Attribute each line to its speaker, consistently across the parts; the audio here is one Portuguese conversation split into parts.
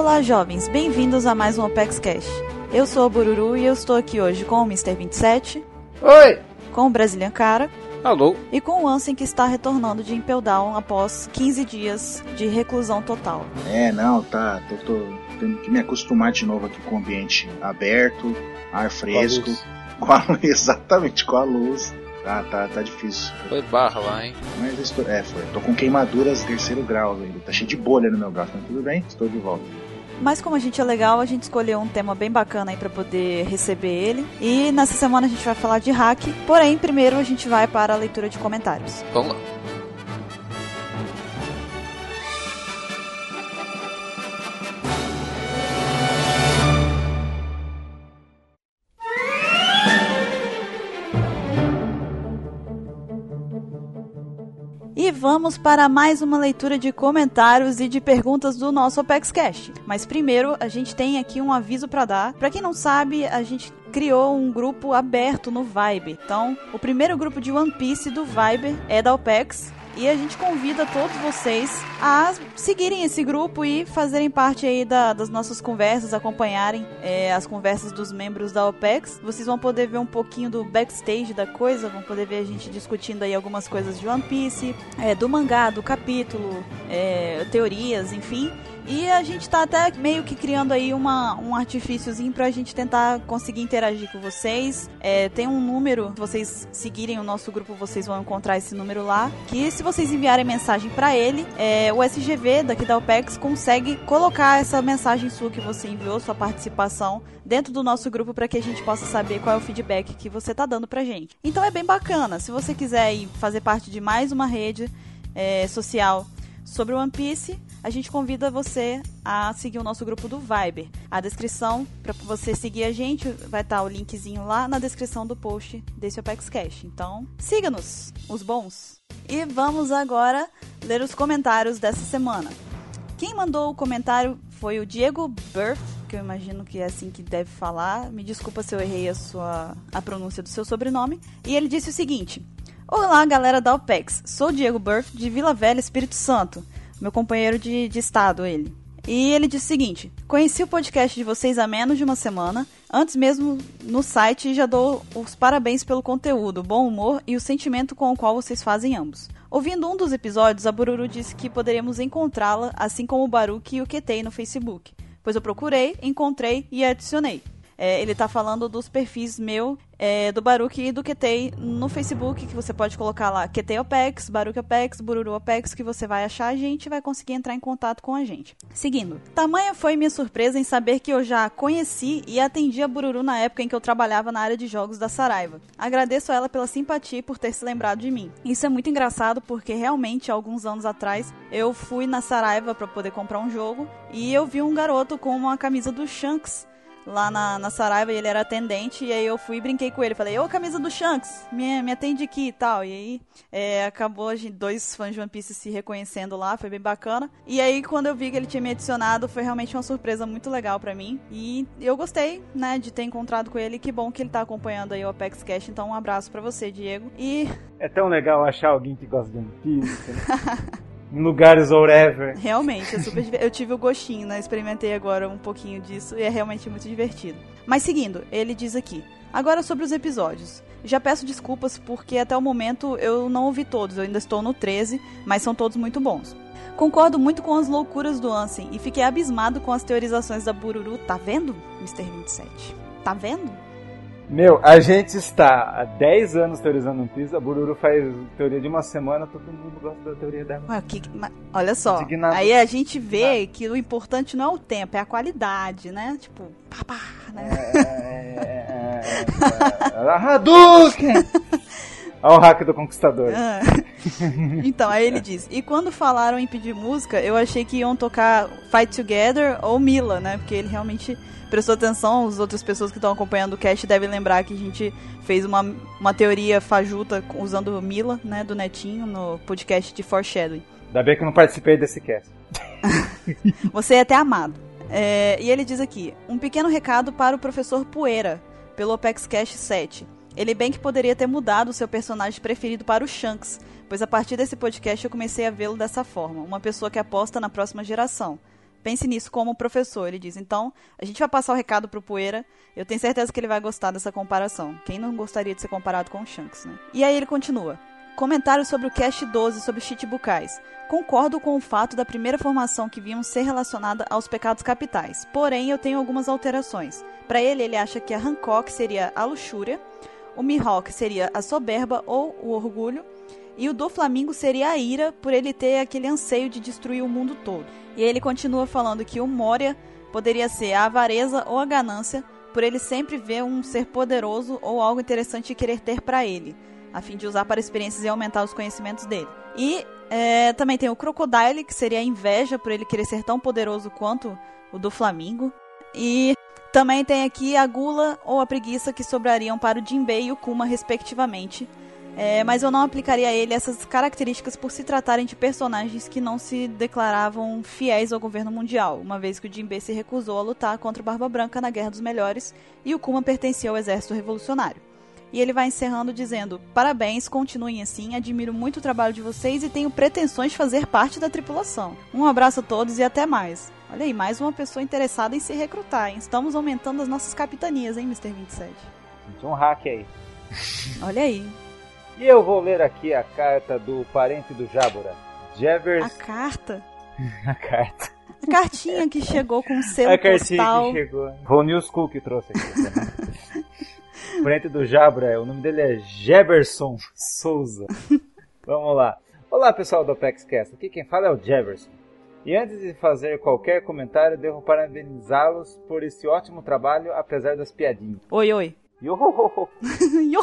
Speaker 1: Olá, jovens, bem-vindos a mais um Opex Cash. Eu sou a Bururu e eu estou aqui hoje com o Mr. 27.
Speaker 2: Oi!
Speaker 1: Com o Brazilian Cara.
Speaker 2: Alô?
Speaker 1: E com o Ansem que está retornando de Impel Down após 15 dias de reclusão total.
Speaker 3: É, não, tá. Tô, tô tendo que me acostumar de novo aqui com o ambiente aberto, ar fresco. Com a luz. exatamente, com a luz. Tá, tá, tá difícil.
Speaker 2: Foi barra lá, hein?
Speaker 3: Mas estou. É, foi. Tô com queimaduras terceiro grau ainda. Tá cheio de bolha no meu braço, mas tudo bem, estou de volta.
Speaker 1: Mas como a gente é legal, a gente escolheu um tema bem bacana aí para poder receber ele. E nessa semana a gente vai falar de hack. Porém, primeiro a gente vai para a leitura de comentários.
Speaker 2: Vamos lá.
Speaker 1: Vamos para mais uma leitura de comentários e de perguntas do nosso Apex Cash. Mas primeiro, a gente tem aqui um aviso para dar. Para quem não sabe, a gente criou um grupo aberto no Viber. Então, o primeiro grupo de One Piece do Viber é da OPEX. E a gente convida todos vocês a seguirem esse grupo e fazerem parte aí da, das nossas conversas, acompanharem é, as conversas dos membros da OPEX. Vocês vão poder ver um pouquinho do backstage da coisa, vão poder ver a gente discutindo aí algumas coisas de One Piece, é, do mangá, do capítulo, é, teorias, enfim. E a gente tá até meio que criando aí uma, um artifíciozinho pra gente tentar conseguir interagir com vocês. É, tem um número, se vocês seguirem o nosso grupo, vocês vão encontrar esse número lá. Que se vocês enviarem mensagem para ele, é, o SGV daqui da OPEX consegue colocar essa mensagem sua que você enviou, sua participação, dentro do nosso grupo para que a gente possa saber qual é o feedback que você tá dando pra gente. Então é bem bacana. Se você quiser fazer parte de mais uma rede é, social sobre One Piece, a gente convida você a seguir o nosso grupo do Viber. A descrição para você seguir a gente vai estar tá o linkzinho lá na descrição do post desse Opex Cash. Então, siga-nos, os bons. E vamos agora ler os comentários dessa semana. Quem mandou o comentário foi o Diego Burff, que eu imagino que é assim que deve falar. Me desculpa se eu errei a sua a pronúncia do seu sobrenome. E ele disse o seguinte: Olá, galera da OPEX. Sou Diego Burff de Vila Velha, Espírito Santo meu companheiro de, de estado, ele. E ele disse o seguinte: Conheci o podcast de vocês há menos de uma semana. Antes mesmo no site já dou os parabéns pelo conteúdo, bom humor e o sentimento com o qual vocês fazem ambos. Ouvindo um dos episódios, a Bururu disse que poderíamos encontrá-la, assim como o Baruque e o Ketei no Facebook. Pois eu procurei, encontrei e adicionei. É, ele tá falando dos perfis meu, é, do Baruque e do Ketei no Facebook, que você pode colocar lá Ketei Opex, Baruque Opex, Bururu Opex, que você vai achar a gente e vai conseguir entrar em contato com a gente. Seguindo. Tamanha foi minha surpresa em saber que eu já conheci e atendi a Bururu na época em que eu trabalhava na área de jogos da Saraiva. Agradeço a ela pela simpatia e por ter se lembrado de mim. Isso é muito engraçado porque realmente, alguns anos atrás, eu fui na Saraiva para poder comprar um jogo e eu vi um garoto com uma camisa do Shanks lá na, na Saraiva e ele era atendente. E aí eu fui e brinquei com ele. Falei, ô camisa do Shanks, me, me atende aqui e tal. E aí é, acabou a gente, dois fãs de One Piece se reconhecendo lá, foi bem bacana. E aí quando eu vi que ele tinha me adicionado, foi realmente uma surpresa muito legal para mim. E eu gostei, né, de ter encontrado com ele. Que bom que ele tá acompanhando aí o Apex Cash. Então um abraço para você, Diego. E.
Speaker 4: É tão legal achar alguém que gosta de One Piece. Né? em lugares whatever.
Speaker 1: Realmente, é super Eu tive o gostinho, né? Experimentei agora um pouquinho disso e é realmente muito divertido. Mas seguindo, ele diz aqui: Agora sobre os episódios. Já peço desculpas porque até o momento eu não ouvi todos, eu ainda estou no 13, mas são todos muito bons. Concordo muito com as loucuras do Ansem e fiquei abismado com as teorizações da Bururu. Tá vendo, Mr. 27? Tá vendo?
Speaker 4: Meu, a gente está há 10 anos teorizando um piso, a Bururu faz teoria de uma semana, todo mundo gosta da teoria dela.
Speaker 1: Ué, que, olha só, aí a gente vê que o importante não é o tempo, é a qualidade, né? Tipo, papá, né? É, é,
Speaker 4: é, é, Hadouken! Olha o hack do conquistador. Ah.
Speaker 1: Então, aí ele diz: E quando falaram em pedir música, eu achei que iam tocar Fight Together ou Mila, né? Porque ele realmente prestou atenção, as outras pessoas que estão acompanhando o cast devem lembrar que a gente fez uma, uma teoria fajuta usando Mila, né, do Netinho, no podcast de Foreshadowing.
Speaker 4: Ainda bem que eu não participei desse cast.
Speaker 1: Você é até amado. É, e ele diz aqui: um pequeno recado para o professor Poeira, pelo Opex Cash 7. Ele bem que poderia ter mudado o seu personagem preferido para o Shanks, pois a partir desse podcast eu comecei a vê-lo dessa forma, uma pessoa que aposta na próxima geração. Pense nisso como professor, ele diz. Então, a gente vai passar o recado pro Poeira. Eu tenho certeza que ele vai gostar dessa comparação. Quem não gostaria de ser comparado com o Shanks, né? E aí ele continua. Comentário sobre o Cast 12 sobre Chichibucais. Concordo com o fato da primeira formação que viam ser relacionada aos pecados capitais. Porém, eu tenho algumas alterações. Para ele, ele acha que a Hancock seria a luxúria, o Mihawk seria a soberba ou o orgulho, e o do Flamingo seria a ira por ele ter aquele anseio de destruir o mundo todo. E ele continua falando que o Moria poderia ser a avareza ou a ganância, por ele sempre ver um ser poderoso ou algo interessante e querer ter para ele, a fim de usar para experiências e aumentar os conhecimentos dele. E é, também tem o Crocodile, que seria a inveja por ele querer ser tão poderoso quanto o do Flamingo. E também tem aqui a gula ou a preguiça que sobrariam para o Jinbei e o Kuma, respectivamente, é, mas eu não aplicaria a ele essas características por se tratarem de personagens que não se declaravam fiéis ao governo mundial, uma vez que o Jinbe se recusou a lutar contra o Barba Branca na Guerra dos Melhores e o Kuma pertencia ao exército revolucionário. E ele vai encerrando dizendo: Parabéns, continuem assim, admiro muito o trabalho de vocês e tenho pretensões de fazer parte da tripulação. Um abraço a todos e até mais. Olha aí, mais uma pessoa interessada em se recrutar, hein? Estamos aumentando as nossas capitanias, hein, Mr. 27?
Speaker 4: Um hack aí.
Speaker 1: Olha aí.
Speaker 4: E eu vou ler aqui a carta do parente do Jábora, Jevers.
Speaker 1: A carta?
Speaker 4: a carta.
Speaker 1: A cartinha que chegou com o selo
Speaker 4: A cartinha
Speaker 1: postal.
Speaker 4: que chegou. Foi o News Cool que trouxe aqui. o parente do Jabra, o nome dele é Jefferson Souza. Vamos lá. Olá pessoal do ApexCast, aqui quem fala é o Jefferson. E antes de fazer qualquer comentário, devo parabenizá-los por esse ótimo trabalho, apesar das piadinhas.
Speaker 1: Oi, oi.
Speaker 4: Yohoho!
Speaker 1: Yo!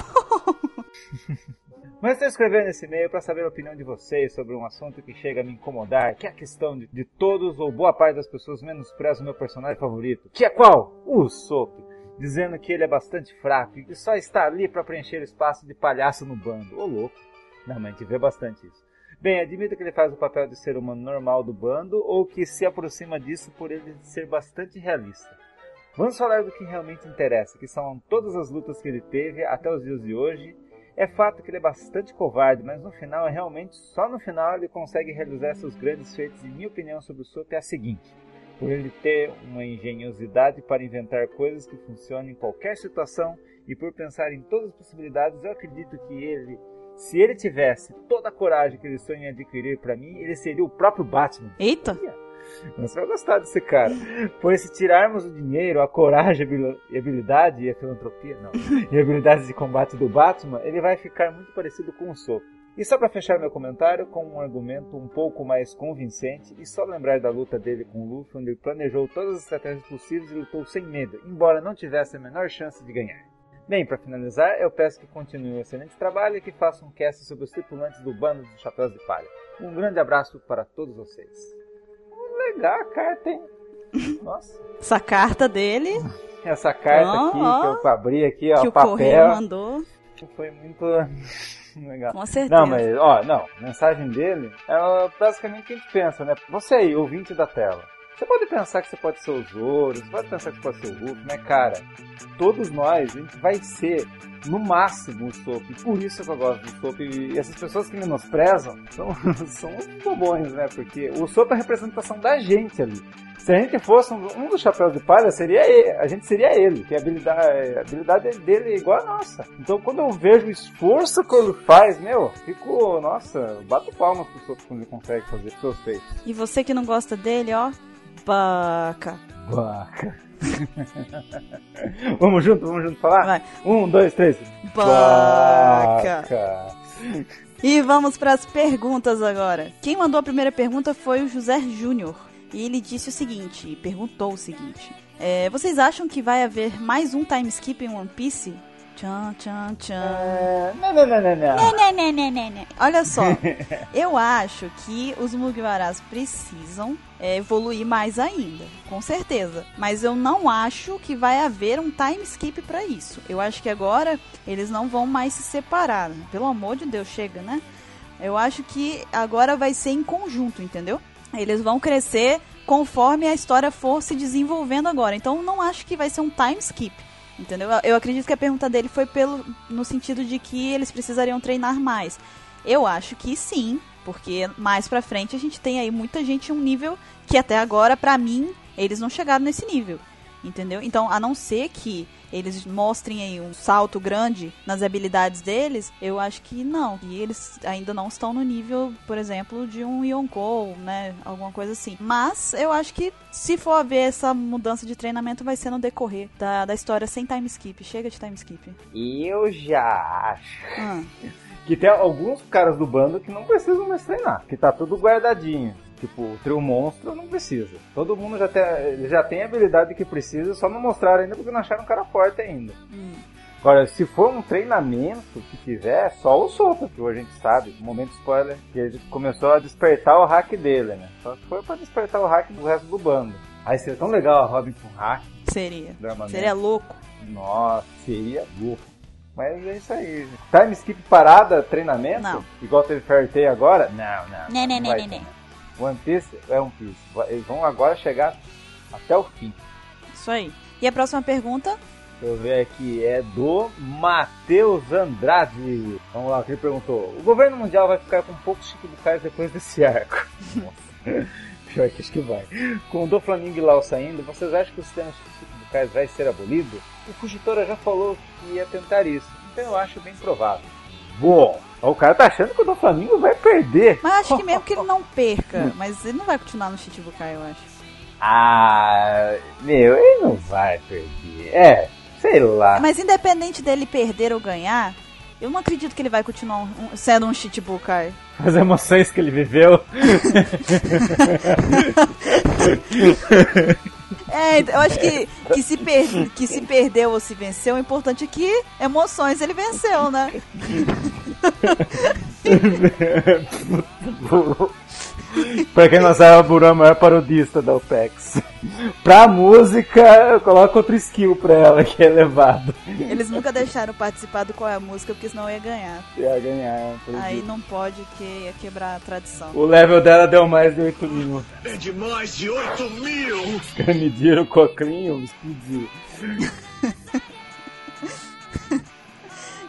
Speaker 4: Mas estou escrevendo esse e-mail para saber a opinião de vocês sobre um assunto que chega a me incomodar, que é a questão de, de todos ou boa parte das pessoas menosprezam o meu personagem favorito, que é qual? O Soap, dizendo que ele é bastante fraco e só está ali para preencher o espaço de palhaço no bando. Ô louco! Não, mas a gente vê bastante isso. Bem, admito que ele faz o papel de ser humano normal do bando ou que se aproxima disso por ele ser bastante realista. Vamos falar do que realmente interessa, que são todas as lutas que ele teve até os dias de hoje. É fato que ele é bastante covarde, mas no final, é realmente só no final ele consegue realizar seus grandes feitos. E minha opinião sobre o Soap é a seguinte: por ele ter uma engenhosidade para inventar coisas que funcionam em qualquer situação e por pensar em todas as possibilidades, eu acredito que ele, se ele tivesse toda a coragem que ele sonha em adquirir para mim, ele seria o próprio Batman.
Speaker 1: Eita!
Speaker 4: Você vai gostar desse cara. Pois se tirarmos o dinheiro, a coragem e habilidade e a filantropia, não, e habilidades de combate do Batman, ele vai ficar muito parecido com o Soap. E só para fechar meu comentário com um argumento um pouco mais convincente e só lembrar da luta dele com o Luffy, onde ele planejou todas as estratégias possíveis e lutou sem medo, embora não tivesse a menor chance de ganhar. Bem, para finalizar, eu peço que continue o excelente trabalho e que faça um cast sobre os tripulantes do bando dos Chapéus de Palha. Um grande abraço para todos vocês legal a carta, hein? Nossa.
Speaker 1: Essa carta dele.
Speaker 4: Essa carta
Speaker 1: Ó,
Speaker 4: aqui
Speaker 1: ó.
Speaker 4: que eu abri aqui, ó,
Speaker 1: que o
Speaker 4: papel.
Speaker 1: correio mandou.
Speaker 4: Foi muito legal.
Speaker 1: Com certeza.
Speaker 4: Não, mas, ó, não, a mensagem dele é basicamente o que a gente pensa, né? Você aí, ouvinte da tela. Você pode pensar que você pode ser o Zoro, você pode pensar que você pode ser o Hulk, mas cara, todos nós, a gente vai ser no máximo o Soap. Por isso que eu gosto do Soap. E essas pessoas que menosprezam são, são bobões, né? Porque o Soap é a representação da gente ali. Se a gente fosse um, um dos chapéus de palha, seria ele, a gente seria ele, que a habilidade, a habilidade dele é igual a nossa. Então quando eu vejo o esforço que ele faz, meu, fico, nossa, bato palmas pro Soap quando ele consegue fazer seus feitos.
Speaker 1: E você que não gosta dele, ó. Baca.
Speaker 4: Baca. vamos junto, vamos junto falar?
Speaker 1: Vai.
Speaker 4: Um, dois, três.
Speaker 1: Baca.
Speaker 4: Baca.
Speaker 1: E vamos para as perguntas agora. Quem mandou a primeira pergunta foi o José Júnior. E ele disse o seguinte, perguntou o seguinte. é, vocês acham que vai haver mais um time skip em One Piece? Tchan, tchan, tchan.
Speaker 4: É, Não, não, não, não, não.
Speaker 1: Né, né, né, né. Olha só, eu acho que os Mugiwaras precisam é, evoluir mais ainda, com certeza. Mas eu não acho que vai haver um time skip pra isso. Eu acho que agora eles não vão mais se separar. né? Pelo amor de Deus, chega, né? Eu acho que agora vai ser em conjunto, entendeu? Eles vão crescer conforme a história for se desenvolvendo agora. Então não acho que vai ser um time skip. Entendeu? Eu acredito que a pergunta dele foi pelo no sentido de que eles precisariam treinar mais. Eu acho que sim, Porque mais pra frente a gente tem aí muita gente em um nível que até agora, pra mim, eles não chegaram nesse nível. Entendeu? Então, a não ser que eles mostrem aí um salto grande nas habilidades deles, eu acho que não. E eles ainda não estão no nível, por exemplo, de um Yonkou, né? Alguma coisa assim. Mas eu acho que se for haver essa mudança de treinamento, vai ser no decorrer da, da história sem time skip. Chega de time skip.
Speaker 4: Eu já acho. Hum. Que tem alguns caras do bando que não precisam mais treinar, que tá tudo guardadinho. Tipo, o trio monstro não precisa. Todo mundo já tem, já tem a habilidade que precisa, só não mostraram ainda porque não acharam um cara forte ainda. Hum. Agora, se for um treinamento que tiver, só o Sopa, que hoje a gente sabe, momento spoiler, que ele começou a despertar o hack dele, né? Só que foi pra despertar o hack do resto do bando. Aí seria tão legal a Robin com hack.
Speaker 1: Seria. Seria louco.
Speaker 4: Nossa, seria louco. Mas é isso aí. Time skip parada, treinamento?
Speaker 1: Não.
Speaker 4: Igual teve Fair Tail agora? Não, não.
Speaker 1: Né, né, né, né, né.
Speaker 4: One Piece é One Piece. Eles vão agora chegar até o fim.
Speaker 1: Isso aí. E a próxima pergunta?
Speaker 4: Deixa eu ver aqui, é do Matheus Andrade. Vamos lá, ele perguntou: O governo mundial vai ficar com poucos chiquibukais depois desse arco? Nossa, pior que acho que vai. Com o do Flamengo e Lau saindo, vocês acham que o sistema de chiquibukais vai ser abolido? O Fugitora já falou que ia tentar isso, então eu acho bem provável. Bom, o cara tá achando que o do Flamengo vai perder.
Speaker 1: Mas acho que mesmo que ele não perca, mas ele não vai continuar no Chichibukai, eu acho.
Speaker 4: Ah, meu, ele não vai perder. É, sei lá.
Speaker 1: Mas independente dele perder ou ganhar, eu não acredito que ele vai continuar um, sendo um Chichibukai.
Speaker 4: As emoções que ele viveu.
Speaker 1: É, eu acho que, que, se per, que se perdeu ou se venceu, o importante é que emoções ele venceu, né?
Speaker 4: pra quem não sabe, a Burama é parodista da OPEX. Pra música, eu coloco outro skill pra ela, que é elevado.
Speaker 1: Eles nunca deixaram participar do qual é a música, porque senão ia ganhar.
Speaker 4: Ia ganhar.
Speaker 1: Aí não pode, que ia quebrar a tradição.
Speaker 4: O level dela deu mais de 8 mil.
Speaker 2: É de mais de 8 mil!
Speaker 4: Os caras mediram o cocrinho, explodiu.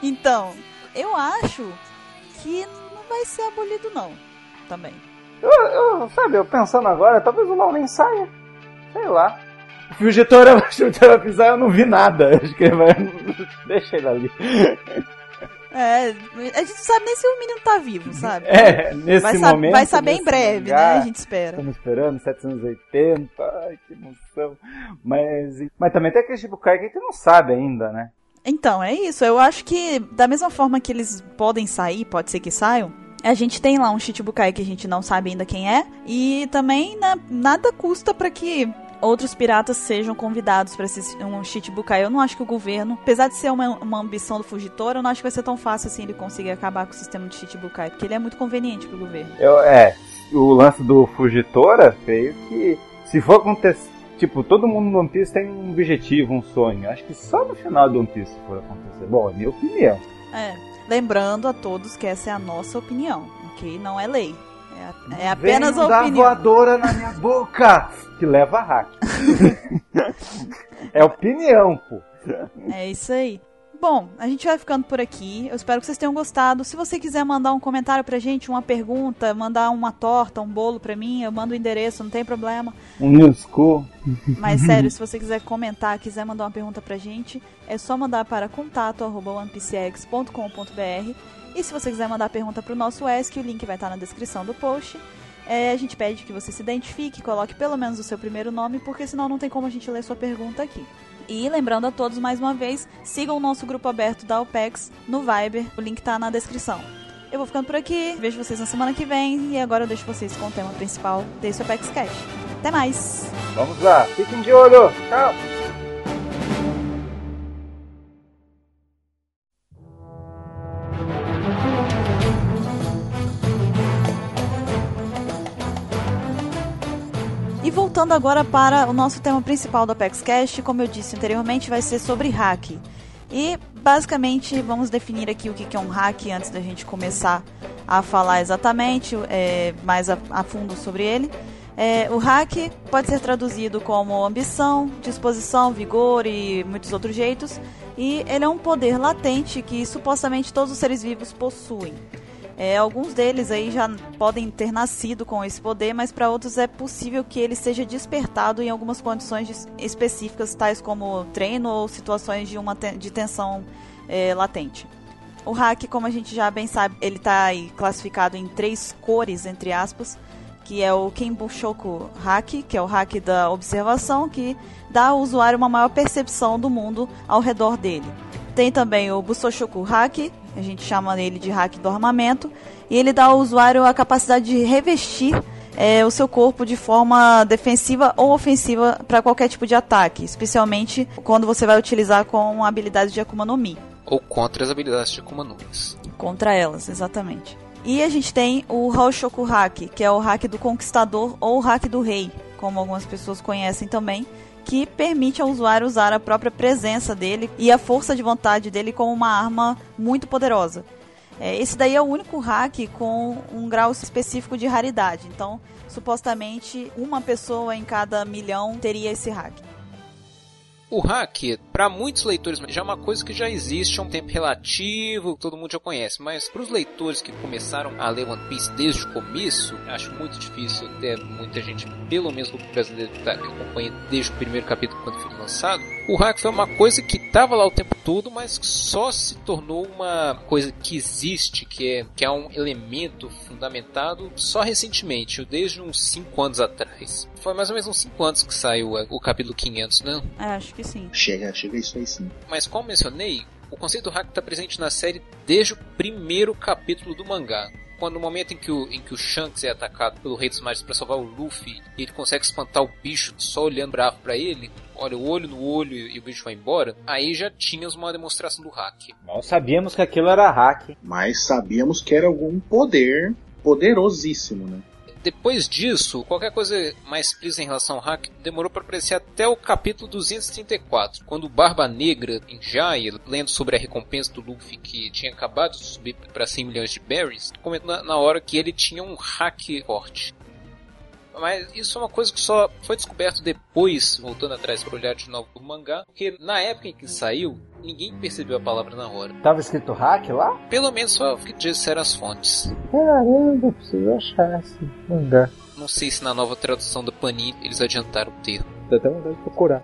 Speaker 1: então, eu acho que não vai ser abolido não, também.
Speaker 4: Eu, eu, sabe, eu pensando agora, talvez o nem saia. Sei lá. O Fugitora vai pisar, eu não vi nada. Acho que ele vai. Deixa ele ali.
Speaker 1: É, a gente não sabe nem se o menino tá vivo, sabe?
Speaker 4: É, nesse
Speaker 1: vai
Speaker 4: momento.
Speaker 1: Vai saber em breve, lugar, né? A gente espera.
Speaker 4: Estamos esperando, 780, ai que emoção. Mas, mas também tem aquele tipo de cara que a gente não sabe ainda, né?
Speaker 1: Então, é isso. Eu acho que da mesma forma que eles podem sair, pode ser que saiam, a gente tem lá um Chichibukai que a gente não sabe ainda quem é. E também né, nada custa para que outros piratas sejam convidados para esse um Chichibukai. Eu não acho que o governo, apesar de ser uma, uma ambição do Fugitora, eu não acho que vai ser tão fácil assim ele conseguir acabar com o sistema de Chichibukai, porque ele é muito conveniente pro governo.
Speaker 4: Eu, é, o lance do Fugitora fez que se for acontecer, tipo, todo mundo no One Piece tem um objetivo, um sonho. Acho que só no final do One Piece for acontecer. Bom, é minha opinião.
Speaker 1: É. Lembrando a todos que essa é a nossa opinião, ok? Não é lei. É, é apenas a opinião.
Speaker 4: Dar voadora na minha boca! Que leva a hack. é opinião, pô.
Speaker 1: É isso aí. Bom, a gente vai ficando por aqui. Eu espero que vocês tenham gostado. Se você quiser mandar um comentário pra gente, uma pergunta, mandar uma torta, um bolo pra mim, eu mando o endereço, não tem problema.
Speaker 4: Um Newsco.
Speaker 1: Mas sério, se você quiser comentar, quiser mandar uma pergunta pra gente, é só mandar para contato@onepcx.com.br. E se você quiser mandar pergunta pro nosso ESC, o link vai estar na descrição do post. É, a gente pede que você se identifique, coloque pelo menos o seu primeiro nome, porque senão não tem como a gente ler sua pergunta aqui. E lembrando a todos mais uma vez, sigam o nosso grupo aberto da OPEX no Viber, o link tá na descrição. Eu vou ficando por aqui, vejo vocês na semana que vem e agora eu deixo vocês com o tema principal desse OPEX Cash. Até mais!
Speaker 4: Vamos lá, fiquem de olho! Tchau!
Speaker 1: Voltando agora para o nosso tema principal do Apex Cash, como eu disse anteriormente, vai ser sobre hack. E basicamente vamos definir aqui o que é um hack antes da gente começar a falar exatamente é, mais a, a, fundo sobre ele. É, o hack pode ser traduzido como ambição, disposição, vigor e muitos outros jeitos. E ele é um poder latente que supostamente todos os seres vivos possuem. É, alguns deles aí já podem ter nascido com esse poder, mas para outros é possível que ele seja despertado em algumas condições específicas, tais como treino ou situações de uma de tensão é, latente. O hack, como a gente já bem sabe, ele está classificado em três cores, entre aspas, que é o Kenbushoku Hack, que é o hack da observação, que dá ao usuário uma maior percepção do mundo ao redor dele. Tem também o Busoshoku Hack, a gente chama ele de hack do armamento, e ele dá ao usuário a capacidade de revestir é, o seu corpo de forma defensiva ou ofensiva para qualquer tipo de ataque, especialmente quando você vai utilizar com a habilidade de Akuma no Mi.
Speaker 5: Ou contra as habilidades de Akuma no Mi.
Speaker 1: Contra elas, exatamente. E a gente tem o Haoshoku Hack, que é o hack do conquistador ou o hack do rei, como algumas pessoas conhecem também, que permite ao usuário usar a própria presença dele e a força de vontade dele como uma arma muito poderosa. É, esse daí é o único hack com um grau específico de raridade. Então, supostamente, uma pessoa em cada milhão teria esse hack.
Speaker 5: O hack, para muitos leitores, já é uma coisa que já existe há um tempo relativo, todo mundo já conhece, mas para os leitores que começaram a ler One Piece desde o começo, acho muito difícil, até muita gente, pelo menos o brasileiro que, tá, que acompanha desde o primeiro capítulo quando foi lançado, o hack foi uma coisa que estava lá o tempo todo, mas só se tornou uma coisa que existe, que é, que é um elemento fundamentado só recentemente, desde uns 5 anos atrás. Foi mais ou menos uns 5 anos que saiu o capítulo 500, né?
Speaker 1: É, acho que sim.
Speaker 3: Chega, chega isso aí sim.
Speaker 5: Mas como mencionei, o conceito do hack está presente na série desde o primeiro capítulo do mangá quando no momento em que o, em que o Shanks é atacado pelo Rei dos Mares para salvar o Luffy, e ele consegue espantar o bicho só olhando bravo para ele, olha o olho no olho e o bicho vai embora, aí já tínhamos uma demonstração do hack.
Speaker 4: Nós sabíamos que aquilo era hack.
Speaker 3: Mas sabíamos que era algum poder poderosíssimo, né?
Speaker 5: Depois disso, qualquer coisa mais explícita em relação ao hack demorou para aparecer até o capítulo 234, quando o Barba Negra, em Jaya, lendo sobre a recompensa do Luffy que tinha acabado de subir para 100 milhões de berries, comentou na, na hora que ele tinha um hack forte. Mas isso é uma coisa que só foi descoberto depois, voltando atrás para olhar de novo o mangá, porque na época em que saiu, ninguém percebeu a palavra na hora.
Speaker 4: Tava escrito hack lá?
Speaker 5: Pelo menos só o que disseram as fontes.
Speaker 4: Caramba, preciso achar esse mangá.
Speaker 5: Não sei se na nova tradução da Panini eles adiantaram o termo.
Speaker 4: Dá até vontade de procurar.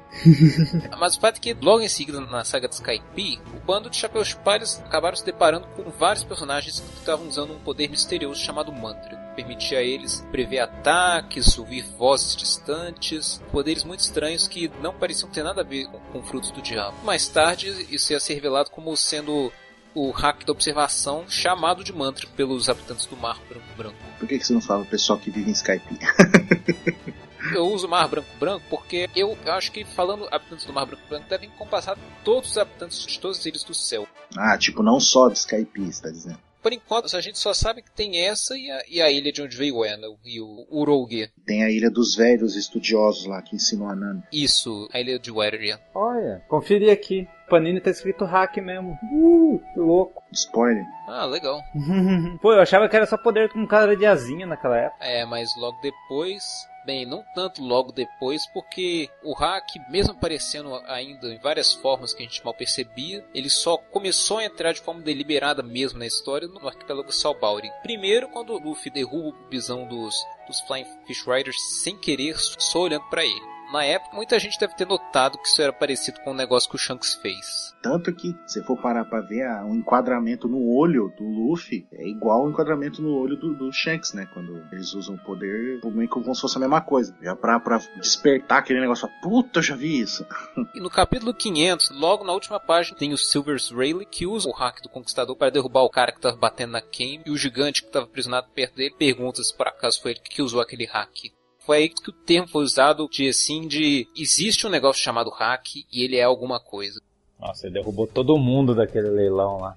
Speaker 5: Mas o fato é que logo em seguida, na saga de Skype, o bando de Chapéus Palhas acabaram se deparando com vários personagens que estavam usando um poder misterioso chamado Mantra. Que permitia a eles prever ataques, ouvir vozes distantes, poderes muito estranhos que não pareciam ter nada a ver com, com frutos do diabo. Mais tarde, isso ia ser revelado como sendo o hack da observação chamado de mantra pelos habitantes do Mar Branco Branco.
Speaker 3: Por que, que você não fala o pessoal que vive em Skype?
Speaker 5: eu uso Mar Branco Branco porque eu, eu acho que falando habitantes do Mar Branco Branco devem compassar todos os habitantes de todas as ilhas do céu.
Speaker 3: Ah, tipo, não só de Skype, está dizendo.
Speaker 5: Por enquanto, a gente só sabe que tem essa e a, e a ilha de onde veio o Enel e o Urouge.
Speaker 3: Tem a ilha dos velhos estudiosos lá que ensinam a Nami.
Speaker 5: Isso, a ilha de Weria.
Speaker 4: Olha, conferi aqui. Panini tá escrito hack mesmo. Uh, que louco.
Speaker 3: Spoiler.
Speaker 5: Ah, legal.
Speaker 4: Pô, eu achava que era só poder com cara de asinha naquela época.
Speaker 5: É, mas logo depois Bem, não tanto logo depois, porque o hack, mesmo aparecendo ainda em várias formas que a gente mal percebia, ele só começou a entrar de forma deliberada mesmo na história no arquipélago Salbauri. Primeiro, quando o Luffy derruba o bisão dos, dos Flying Fish Riders sem querer, só olhando para ele na época, muita gente deve ter notado que isso era parecido com o negócio que o Shanks fez.
Speaker 3: Tanto que, se for parar pra ver, o um enquadramento no olho do Luffy é igual ao enquadramento no olho do, do Shanks, né? Quando eles usam o poder, meio como se fosse a mesma coisa. Já pra, pra despertar aquele negócio, puta, eu já vi isso.
Speaker 5: E no capítulo 500, logo na última página, tem o Silver's Rayleigh que usa o hack do Conquistador para derrubar o cara que tava batendo na Kame e o gigante que tava aprisionado perto dele pergunta se por acaso foi ele que usou aquele hack. Foi aí que o termo foi usado de assim de existe um negócio chamado hack e ele é alguma coisa.
Speaker 4: Nossa, ele derrubou todo mundo daquele leilão lá.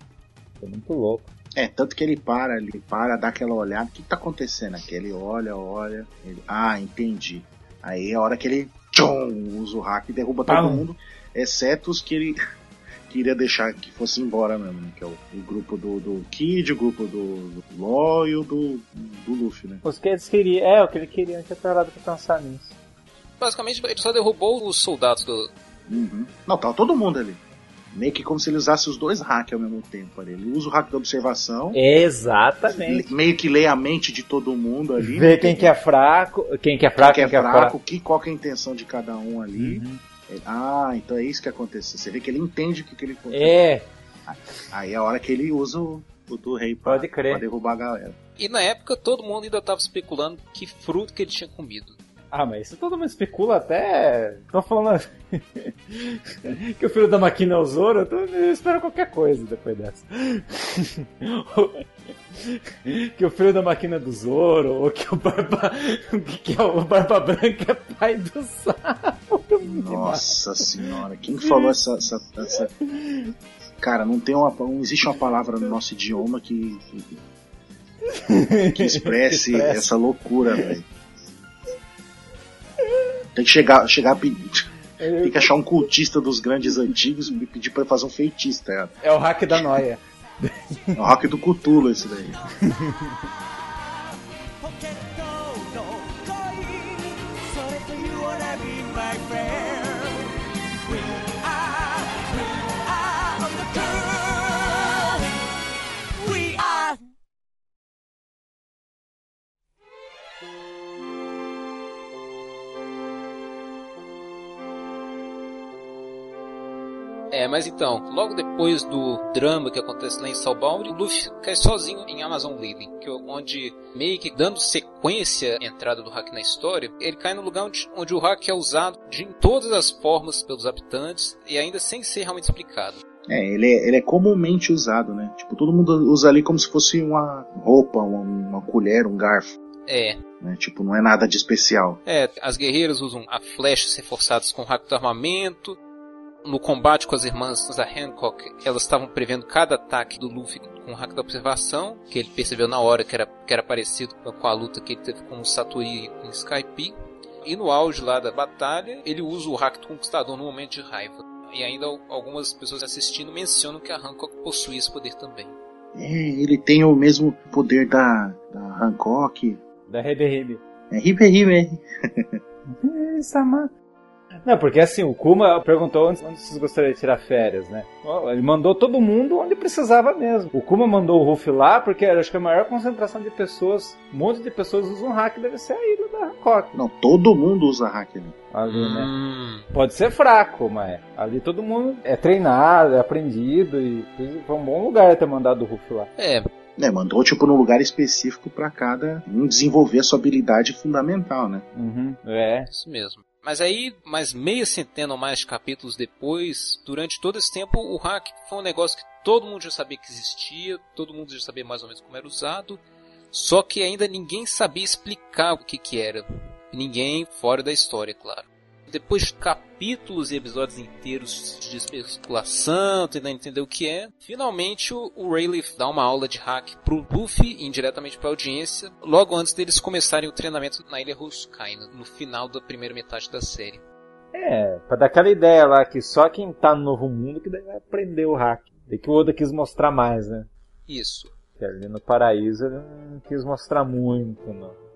Speaker 4: Foi muito louco.
Speaker 3: É, tanto que ele para, ele para, dá aquela olhada, o que tá acontecendo aqui? Ele olha, olha, ele, ah, entendi. Aí é a hora que ele tchum, usa o hack e derruba todo ah, mundo, exceto os que ele queria deixar que fosse embora mesmo, né? Que é o, o grupo do, do, Kid, o grupo do, do Law e o do, do Luffy, né?
Speaker 4: Os que eles queriam, é, o que ele queria, tinha parado pra pensar nisso.
Speaker 5: Basicamente, ele só derrubou os soldados do.
Speaker 3: Uhum. Não, tava todo mundo ali. Meio que como se ele usasse os dois hacks ao mesmo tempo. Ali. Ele usa o hack da observação,
Speaker 4: Exatamente.
Speaker 3: meio que lê a mente de todo mundo ali.
Speaker 4: Ver quem que é fraco, quem que é fraco,
Speaker 3: quem
Speaker 4: quem
Speaker 3: que é
Speaker 4: que é
Speaker 3: fraco,
Speaker 4: fraco.
Speaker 3: que, qual que é a intenção de cada um ali.
Speaker 4: Uhum.
Speaker 3: Ah, então é isso que aconteceu. Você vê que ele entende o que, que ele
Speaker 4: É,
Speaker 3: Aí é a hora que ele usa o, o do rei pra,
Speaker 4: Pode crer.
Speaker 3: pra derrubar a galera.
Speaker 5: E na época todo mundo ainda tava especulando que fruto que ele tinha comido.
Speaker 4: Ah, mas isso todo mundo especula até. Tô falando que o filho da máquina é o Zoro, eu, tô... eu espero qualquer coisa depois dessa. que o filho da máquina é do Zoro, ou que o Barba. que é o Barba Branca é pai do sapo.
Speaker 3: Nossa senhora, quem falou essa, essa, essa- Cara, não tem uma. Não existe uma palavra no nosso idioma que. que, que expresse essa loucura, velho. Tem que chegar, chegar a pedir. Tem que achar um cultista dos grandes antigos e pedir pra ele fazer um feitiço, tá?
Speaker 4: É o hack da noia.
Speaker 3: É o rock do Cthulhu esse daí.
Speaker 5: É, mas então, logo depois do drama que acontece lá em Salbound, Luffy cai sozinho em Amazon Lily, que é onde meio que dando sequência à entrada do hack na história, ele cai no lugar onde, onde o hack é usado de em todas as formas pelos habitantes e ainda sem ser realmente explicado.
Speaker 3: É, ele é, ele é comumente usado, né? Tipo, todo mundo usa ali como se fosse uma roupa, uma, uma colher, um garfo.
Speaker 5: É,
Speaker 3: Né? Tipo, não é nada de especial.
Speaker 5: É, as guerreiras usam a flechas reforçadas com o hack do armamento. No combate com as irmãs da Hancock, elas estavam prevendo cada ataque do Luffy com o hack da observação, que ele percebeu na hora que era, que era parecido com a luta que ele teve com o Satori e com o Skype. E no auge lá da batalha, ele usa o hack do conquistador no momento de raiva. E ainda algumas pessoas assistindo mencionam que a Hancock possui esse poder também.
Speaker 3: É, ele tem o mesmo poder da, da Hancock.
Speaker 4: Da Rebe Rebe.
Speaker 3: É Ribe Ribe.
Speaker 4: Sama. Não, porque assim, o Kuma perguntou onde, onde vocês gostariam de tirar férias, né? Ele mandou todo mundo onde precisava mesmo. O Kuma mandou o Ruff lá porque era, acho que a maior concentração de pessoas, um monte de pessoas usam hack, deve ser a ilha da Hancock.
Speaker 3: Não, todo mundo usa hack ali.
Speaker 4: Ali, né?
Speaker 5: Hum,
Speaker 4: Pode ser fraco, mas ali todo mundo é treinado, é aprendido e foi um bom lugar ter mandado o Ruff lá.
Speaker 5: é,
Speaker 3: É, mandou tipo num lugar específico pra cada um desenvolver a sua habilidade fundamental, né?
Speaker 4: Uhum, é.
Speaker 5: Isso mesmo. Mas aí, mais meia centena ou mais de capítulos depois, durante todo esse tempo, o hack foi um negócio que todo mundo já sabia que existia, todo mundo já sabia mais ou menos como era usado, só que ainda ninguém sabia explicar o que que era. Ninguém fora da história, claro. Depois de capítulos e episódios inteiros de especulação, tentando entender o que é, finalmente o, o Rayleigh dá uma aula de hack pro Luffy, indiretamente pra audiência, logo antes deles começarem o treinamento na Ilha Ruskaina, no final da primeira metade da série.
Speaker 4: É, pra dar aquela ideia lá que só quem tá no novo mundo que deve aprender o hack. E que o Oda quis mostrar mais, né?
Speaker 5: Isso.
Speaker 4: Que ali no paraíso ele não quis mostrar muito, não.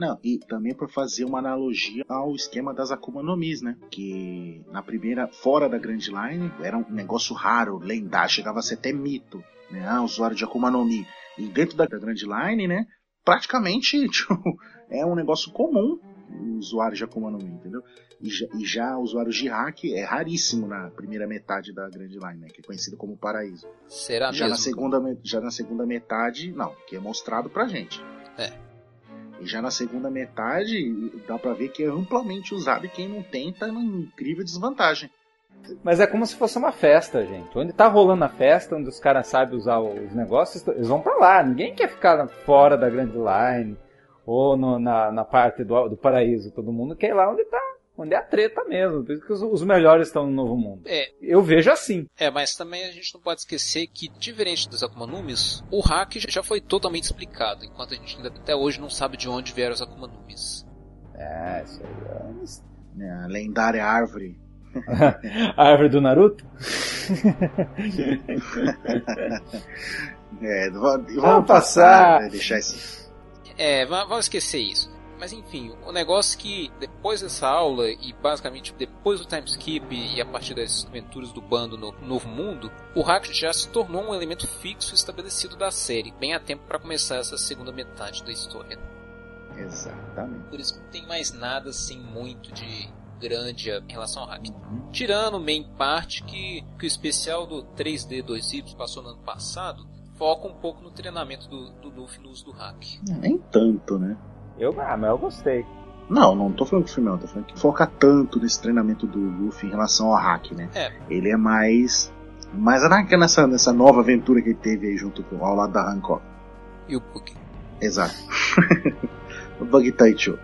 Speaker 3: Não, e também por fazer uma analogia ao esquema das Akuma no Mis, né? Que na primeira, fora da Grand Line, era um negócio raro, lendário, chegava a ser até mito, né? Ah, usuário de Akuma no Mi. E dentro da, Grand Line, né? Praticamente tipo, é um negócio comum o usuário de Akuma no Mi, entendeu? E já, e já usuários de hack é raríssimo na primeira metade da Grand Line, né? Que é conhecido como Paraíso.
Speaker 5: Será
Speaker 3: já
Speaker 5: mesmo?
Speaker 3: na segunda já na segunda metade não que é mostrado pra gente
Speaker 5: É.
Speaker 3: e já na segunda metade dá pra ver que é amplamente usado e quem não tem tá numa incrível desvantagem
Speaker 4: Mas é como se fosse uma festa, gente. Onde tá rolando a festa, onde os caras sabem usar os negócios, eles vão pra lá. Ninguém quer ficar fora da Grand Line ou no- na, na parte do, do paraíso. Todo mundo quer ir lá onde tá. Onde é a treta mesmo. Por isso que os, melhores estão no novo mundo.
Speaker 5: É,
Speaker 4: Eu vejo assim.
Speaker 5: é, mas também a gente não pode esquecer que, diferente dos Akuma Numis, o hack já foi totalmente explicado, enquanto a gente ainda até hoje não sabe de onde vieram os Akuma Numis.
Speaker 4: É, isso aí
Speaker 3: né? a lendária árvore
Speaker 4: é... A árvore do Naruto?
Speaker 3: é, vamos,
Speaker 4: Vamos passar.
Speaker 3: né, deixar esse
Speaker 5: É, va- vamos esquecer isso. Mas enfim, o negócio é que depois dessa aula e basicamente depois do time skip e a partir das aventuras do bando no Novo Mundo, o hack já se tornou um elemento fixo estabelecido da série, bem a tempo para começar essa segunda metade da história.
Speaker 3: Exatamente.
Speaker 5: Por isso que não tem mais nada assim muito de grande em relação ao hack. Tirando main parte que, que o especial do 3D 2Y passou no ano passado, foca um pouco no treinamento do, do Luffy no uso do hack.
Speaker 3: Nem tanto, né?
Speaker 4: Eu, ah, mas eu gostei.
Speaker 3: Não, não tô falando do filme, não. Tô falando que foca tanto nesse treinamento do Luffy em relação ao hack, né?
Speaker 5: É.
Speaker 3: Ele é mais. Mais anarca nessa, nessa nova aventura que ele teve aí junto com ao lado da Hancock.
Speaker 5: E o Bug.
Speaker 3: Exato. o Bug Taicho.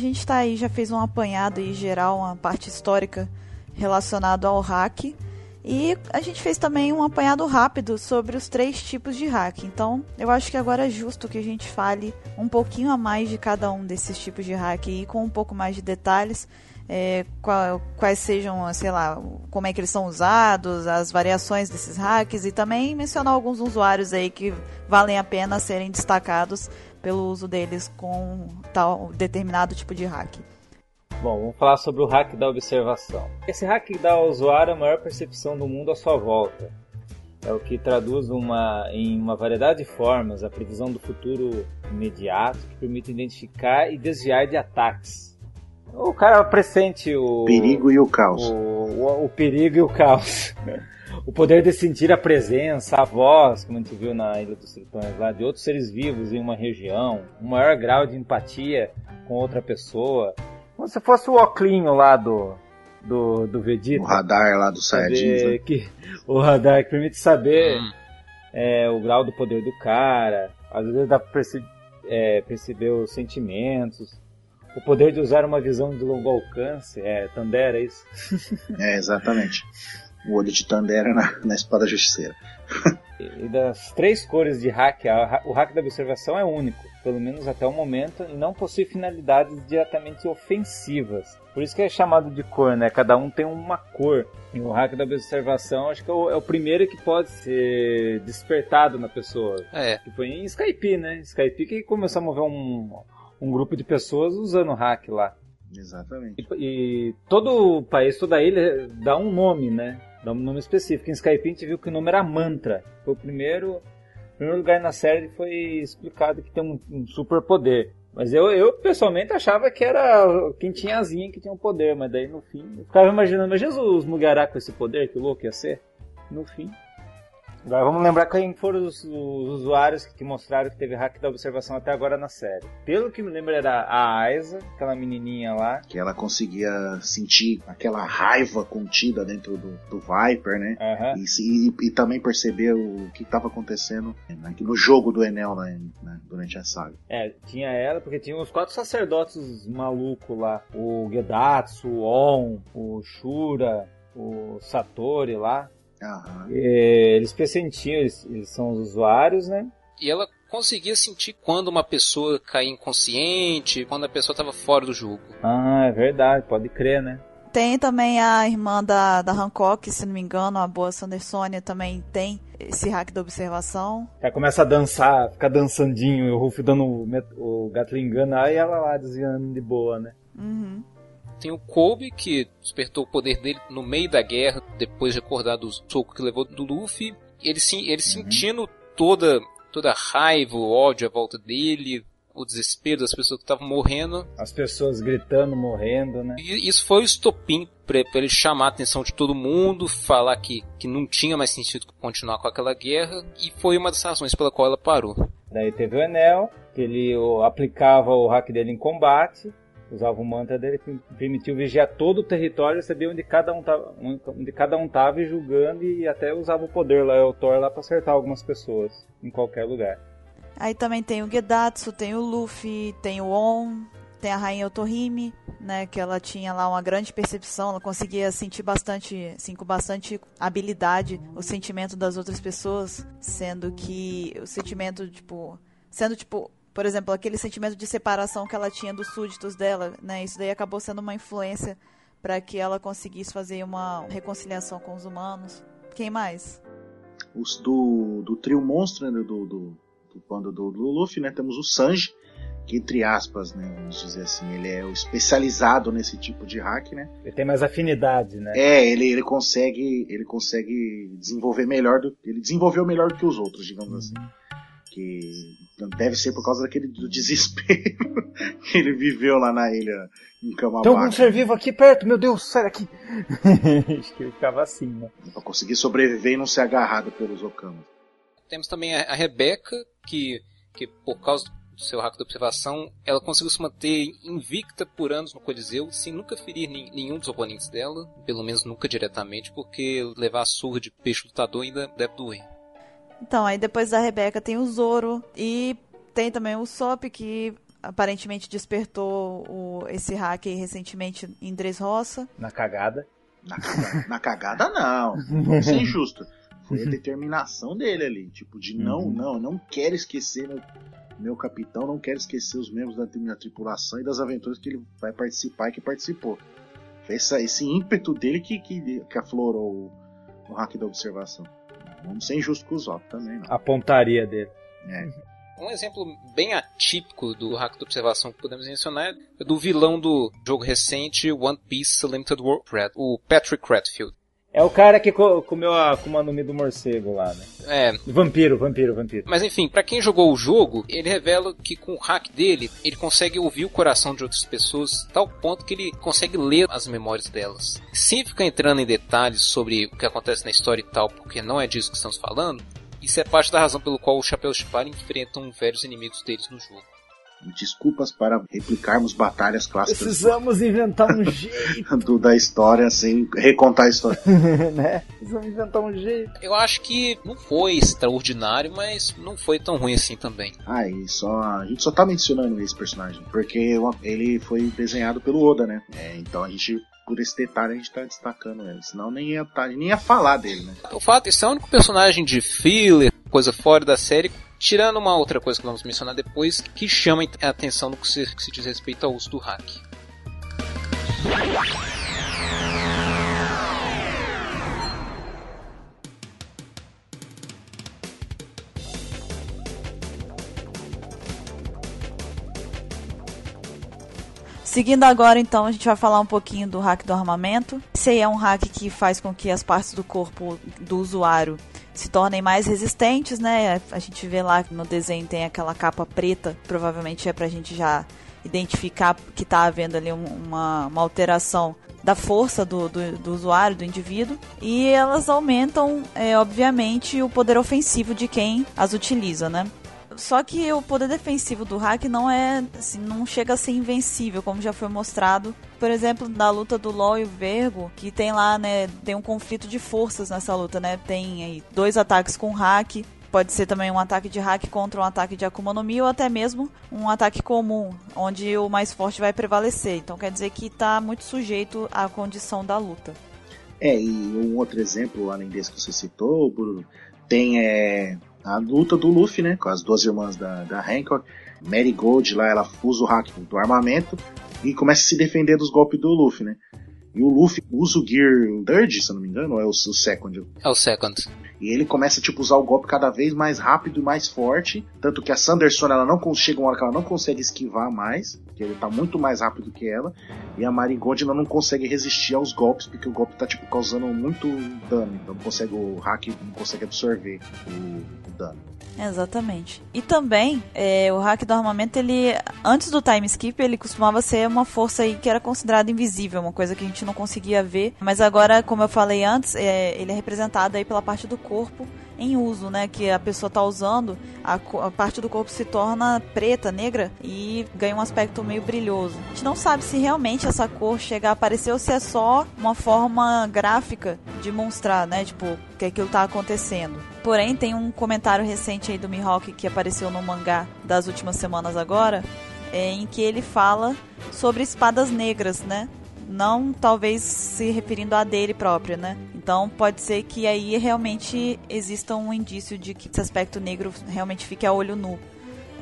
Speaker 1: Gente tá aí, já fez um apanhado aí geral, uma parte histórica relacionada ao hack. E a gente fez também um apanhado rápido sobre os três tipos de hack. Então, eu acho que agora é justo que a gente fale um pouquinho a mais de cada um desses tipos de hack e com um pouco mais de detalhes. é, qual- quais sejam, sei lá, como é que eles são usados, as variações desses hacks e também mencionar alguns usuários aí que valem a pena serem destacados pelo uso deles com tal determinado tipo de hack.
Speaker 4: Bom, vamos falar sobre o hack da observação. Esse hack dá ao usuário a maior percepção do mundo à sua volta. É o que traduz uma, em uma variedade de formas a previsão do futuro imediato que permite identificar e desviar de ataques. O cara pressente o
Speaker 3: Perigo e o caos.
Speaker 4: o, o, o perigo e o caos. O poder de sentir a presença, a voz, como a gente viu na Ilha dos Tritões lá, de outros seres vivos em uma região, um maior grau de empatia com outra pessoa. Como se fosse o Oclinho lá do, do, do Vegeta.
Speaker 3: O radar lá do
Speaker 4: saber
Speaker 3: Saiyajins. né?
Speaker 4: que, o radar que permite saber
Speaker 5: Hum.
Speaker 4: é, o grau do poder do cara. Às vezes dá pra perce- é, perceber os sentimentos. O poder de usar uma visão de longo alcance. É, Tandera, é isso?
Speaker 3: É, exatamente. O olho de Tandera na, na espada justiceira.
Speaker 4: E das três cores de hack, a- o hack da observação é único, pelo menos até o momento, e não possui finalidades diretamente ofensivas. Por isso que é chamado de cor, né? Cada um tem uma cor. E o hack da observação acho que é o, é o primeiro que pode ser despertado na pessoa.
Speaker 5: É,
Speaker 4: Que foi em Skype, né? Skype que começou a mover um, um grupo de pessoas usando o hack lá.
Speaker 3: Exatamente.
Speaker 4: E, e todo o país, toda ilha dá um nome, né? Dá um nome específico. Em Skype a gente viu que o nome era Mantra. Foi o primeiro, primeiro lugar na série que foi explicado que tem um, um super poder. Mas eu, eu pessoalmente achava que era quem tinha asinha que tinha um poder, mas daí no fim eu ficava imaginando, mas Jesus Mugará com esse poder, que louco ia ser? No fim. Agora vamos lembrar quem foram os, os usuários que mostraram que teve hack da observação até agora na série. Pelo que me lembro era a Aiza, aquela menininha lá,
Speaker 3: Que ela conseguia sentir aquela raiva contida dentro do, do Viper, né?
Speaker 4: Aham.
Speaker 3: E, e- e também perceber o que estava acontecendo né, no jogo do Enel né, né, durante a saga.
Speaker 4: É, tinha ela, porque tinha os quatro sacerdotes malucos lá. O Gedatsu, o On, o Shura, o Satori lá. E eles pressentiam, eles, eles são os usuários, né?
Speaker 5: e ela conseguia sentir quando uma pessoa caía inconsciente, quando a pessoa estava fora do jogo.
Speaker 4: Ah, é verdade, pode crer, né?
Speaker 1: Tem também a irmã da, da Hancock, se não me engano, a boa Sandersônia também tem esse hack da observação.
Speaker 4: Aí começa a dançar, ficar dançandinho, e o Ruff dando o, o Gatling Gun, aí ela lá desviando de boa, né?
Speaker 1: Uhum.
Speaker 5: Tem o Kobe, que despertou o poder dele no meio da guerra, depois de acordar do soco que levou do Luffy. Ele, sim- ele sentindo toda, toda a raiva, o ódio à volta dele, o desespero das pessoas que estavam morrendo.
Speaker 4: As pessoas gritando, morrendo, né?
Speaker 5: E isso foi o estopim para ele chamar a atenção de todo mundo, falar que, que não tinha mais sentido continuar com aquela guerra, e foi uma das razões pela qual ela parou.
Speaker 4: Daí teve o Enel, que ele aplicava o hack dele em combate, usava o mantra dele que permitiu vigiar todo o território, saber onde cada um tava, onde cada um tava e julgando e até usava o poder lá, o Thor lá para acertar algumas pessoas em qualquer lugar.
Speaker 1: Aí também tem o Gedatsu, tem o Luffy, tem o On, tem a Rainha Otohime. né, que ela tinha lá uma grande percepção, ela conseguia sentir bastante, assim, com bastante habilidade o sentimento das outras pessoas, sendo que o sentimento, tipo, sendo tipo, por exemplo, aquele sentimento de separação que ela tinha dos súditos dela, né, isso daí acabou sendo uma influência para que ela conseguisse fazer uma reconciliação com os humanos. Quem mais?
Speaker 3: Os do, do trio monstro, né, do, do, do bando do, do Luffy, né, temos o Sanji, que entre aspas, né, vamos dizer assim, ele é o especializado nesse tipo de hack, né?
Speaker 4: Ele tem mais afinidade, né?
Speaker 3: É, ele, ele consegue ele consegue desenvolver melhor do ele desenvolveu melhor do que os outros, digamos assim. Que deve ser por causa daquele do desespero que ele viveu lá na ilha em Camabaca.
Speaker 4: Tem algum ser vivo aqui perto, meu Deus, sai daqui! Acho que ele ficava assim, né?
Speaker 3: Pra conseguir sobreviver e não ser agarrado pelos Okamas.
Speaker 5: Temos também a, Rebeca, que, que por causa do seu hack de observação, ela conseguiu se manter invicta por anos no Coliseu, sem nunca ferir nenhum dos oponentes dela, pelo menos nunca diretamente, porque levar a surra de peixe lutador ainda deve doer.
Speaker 1: Então, aí depois da Rebeca tem o Zoro e tem também o Sop que aparentemente despertou o, esse hack aí recentemente em Dressrosa.
Speaker 4: Na cagada.
Speaker 3: Na, na cagada não, vamos ser injusto. Foi a determinação dele ali, tipo de não,
Speaker 4: Uhum.
Speaker 3: não, não quero esquecer meu, meu capitão, não quero esquecer os membros da minha tripulação e das aventuras que ele vai participar e que participou. Foi essa, esse ímpeto dele que, que, que aflorou o, o hack da observação. Vamos ser injusto com os Zop também, não.
Speaker 4: A pontaria dele.
Speaker 3: É.
Speaker 5: Um exemplo bem atípico do hack de observação que podemos mencionar é do vilão do jogo recente One Piece Limited World Red, o Patrick Redfield.
Speaker 4: É o cara que co- comeu a Akuma no Mi do morcego lá, né?
Speaker 5: É,
Speaker 4: Vampiro, vampiro, vampiro.
Speaker 5: Mas enfim, pra quem jogou o jogo, ele revela que com o hack dele, ele consegue ouvir o coração de outras pessoas, tal ponto que ele consegue ler as memórias delas. Sem ficar entrando em detalhes sobre o que acontece na história e tal, porque não é disso que estamos falando, isso é parte da razão pelo qual os Chapéus de Palha enfrentam velhos inimigos deles no jogo.
Speaker 3: Desculpas para replicarmos batalhas clássicas
Speaker 4: Precisamos inventar um jeito,
Speaker 3: do, da história sem recontar a história.
Speaker 4: né? Precisamos inventar um jeito.
Speaker 5: Eu acho que não foi extraordinário, mas não foi tão ruim assim também.
Speaker 3: Ah, e só, a gente só tá mencionando esse personagem, porque ele foi desenhado pelo Oda, né? É, então a gente, por esse detalhe, a gente tá destacando ele. Senão nem ia, tá, nem ia falar dele, né?
Speaker 5: O fato é que esse é o único personagem de filler, coisa fora da série, tirando uma outra coisa que vamos mencionar depois, que chama a atenção no que se, que se diz respeito ao uso do hack.
Speaker 1: Seguindo agora, então, a gente vai falar um pouquinho do hack do armamento. Esse aí é um hack que faz com que as partes do corpo do usuário se tornem mais resistentes, né? A gente vê lá no desenho tem aquela capa preta, provavelmente é pra gente já identificar que tá havendo ali um- uma, uma alteração da força do, do, do usuário, do indivíduo, e elas aumentam, é, obviamente, o poder ofensivo de quem as utiliza, né? Só que o poder defensivo do hack não é, assim, não chega a ser invencível, como já foi mostrado, por exemplo, na luta do LoL e o Vergo, que tem lá, né, tem um conflito de forças nessa luta, né? Tem aí dois ataques com hack, pode ser também um ataque de hack contra um ataque de Akuma no Mi ou até mesmo um ataque comum, onde o mais forte vai prevalecer. Então quer dizer que está muito sujeito à condição da luta.
Speaker 3: É, e um outro exemplo, além desse que você citou, Bruno, tem é, a luta do Luffy, né? Com as duas irmãs da, da Hancock. Mary Gold lá, ela usa o hack do armamento e começa a se defender dos golpes do Luffy, né? E o Luffy usa o Gear Third, se eu não me engano, ou é o, o Second?
Speaker 5: É o Second.
Speaker 3: E ele começa tipo, a usar o golpe cada vez mais rápido e mais forte. Tanto que a Sanderson ela não chega uma hora que ela não consegue esquivar mais, ele tá muito mais rápido que ela. E a Maringold ela não consegue resistir aos golpes, porque o golpe tá tipo, causando muito dano. Então não consegue, o hack não consegue absorver o, o dano.
Speaker 1: Exatamente. E também, é, o hack do armamento, ele, antes do time skip, ele costumava ser uma força aí que era considerada invisível, uma coisa que a gente não conseguia ver. Mas agora, como eu falei antes, é, ele é representado aí pela parte do corpo em uso, né? Que a pessoa tá usando, a, a parte do corpo se torna preta, negra e ganha um aspecto meio brilhoso. A gente não sabe se realmente essa cor chega a aparecer ou se é só uma forma gráfica de mostrar, né? Tipo, que aquilo tá acontecendo. Porém, tem um comentário recente aí do Mihawk que apareceu no mangá das últimas semanas agora, em que ele fala sobre espadas negras, né? Não talvez se referindo a dele próprio, né? Então pode ser que aí realmente exista um indício de que esse aspecto negro realmente fique a olho nu.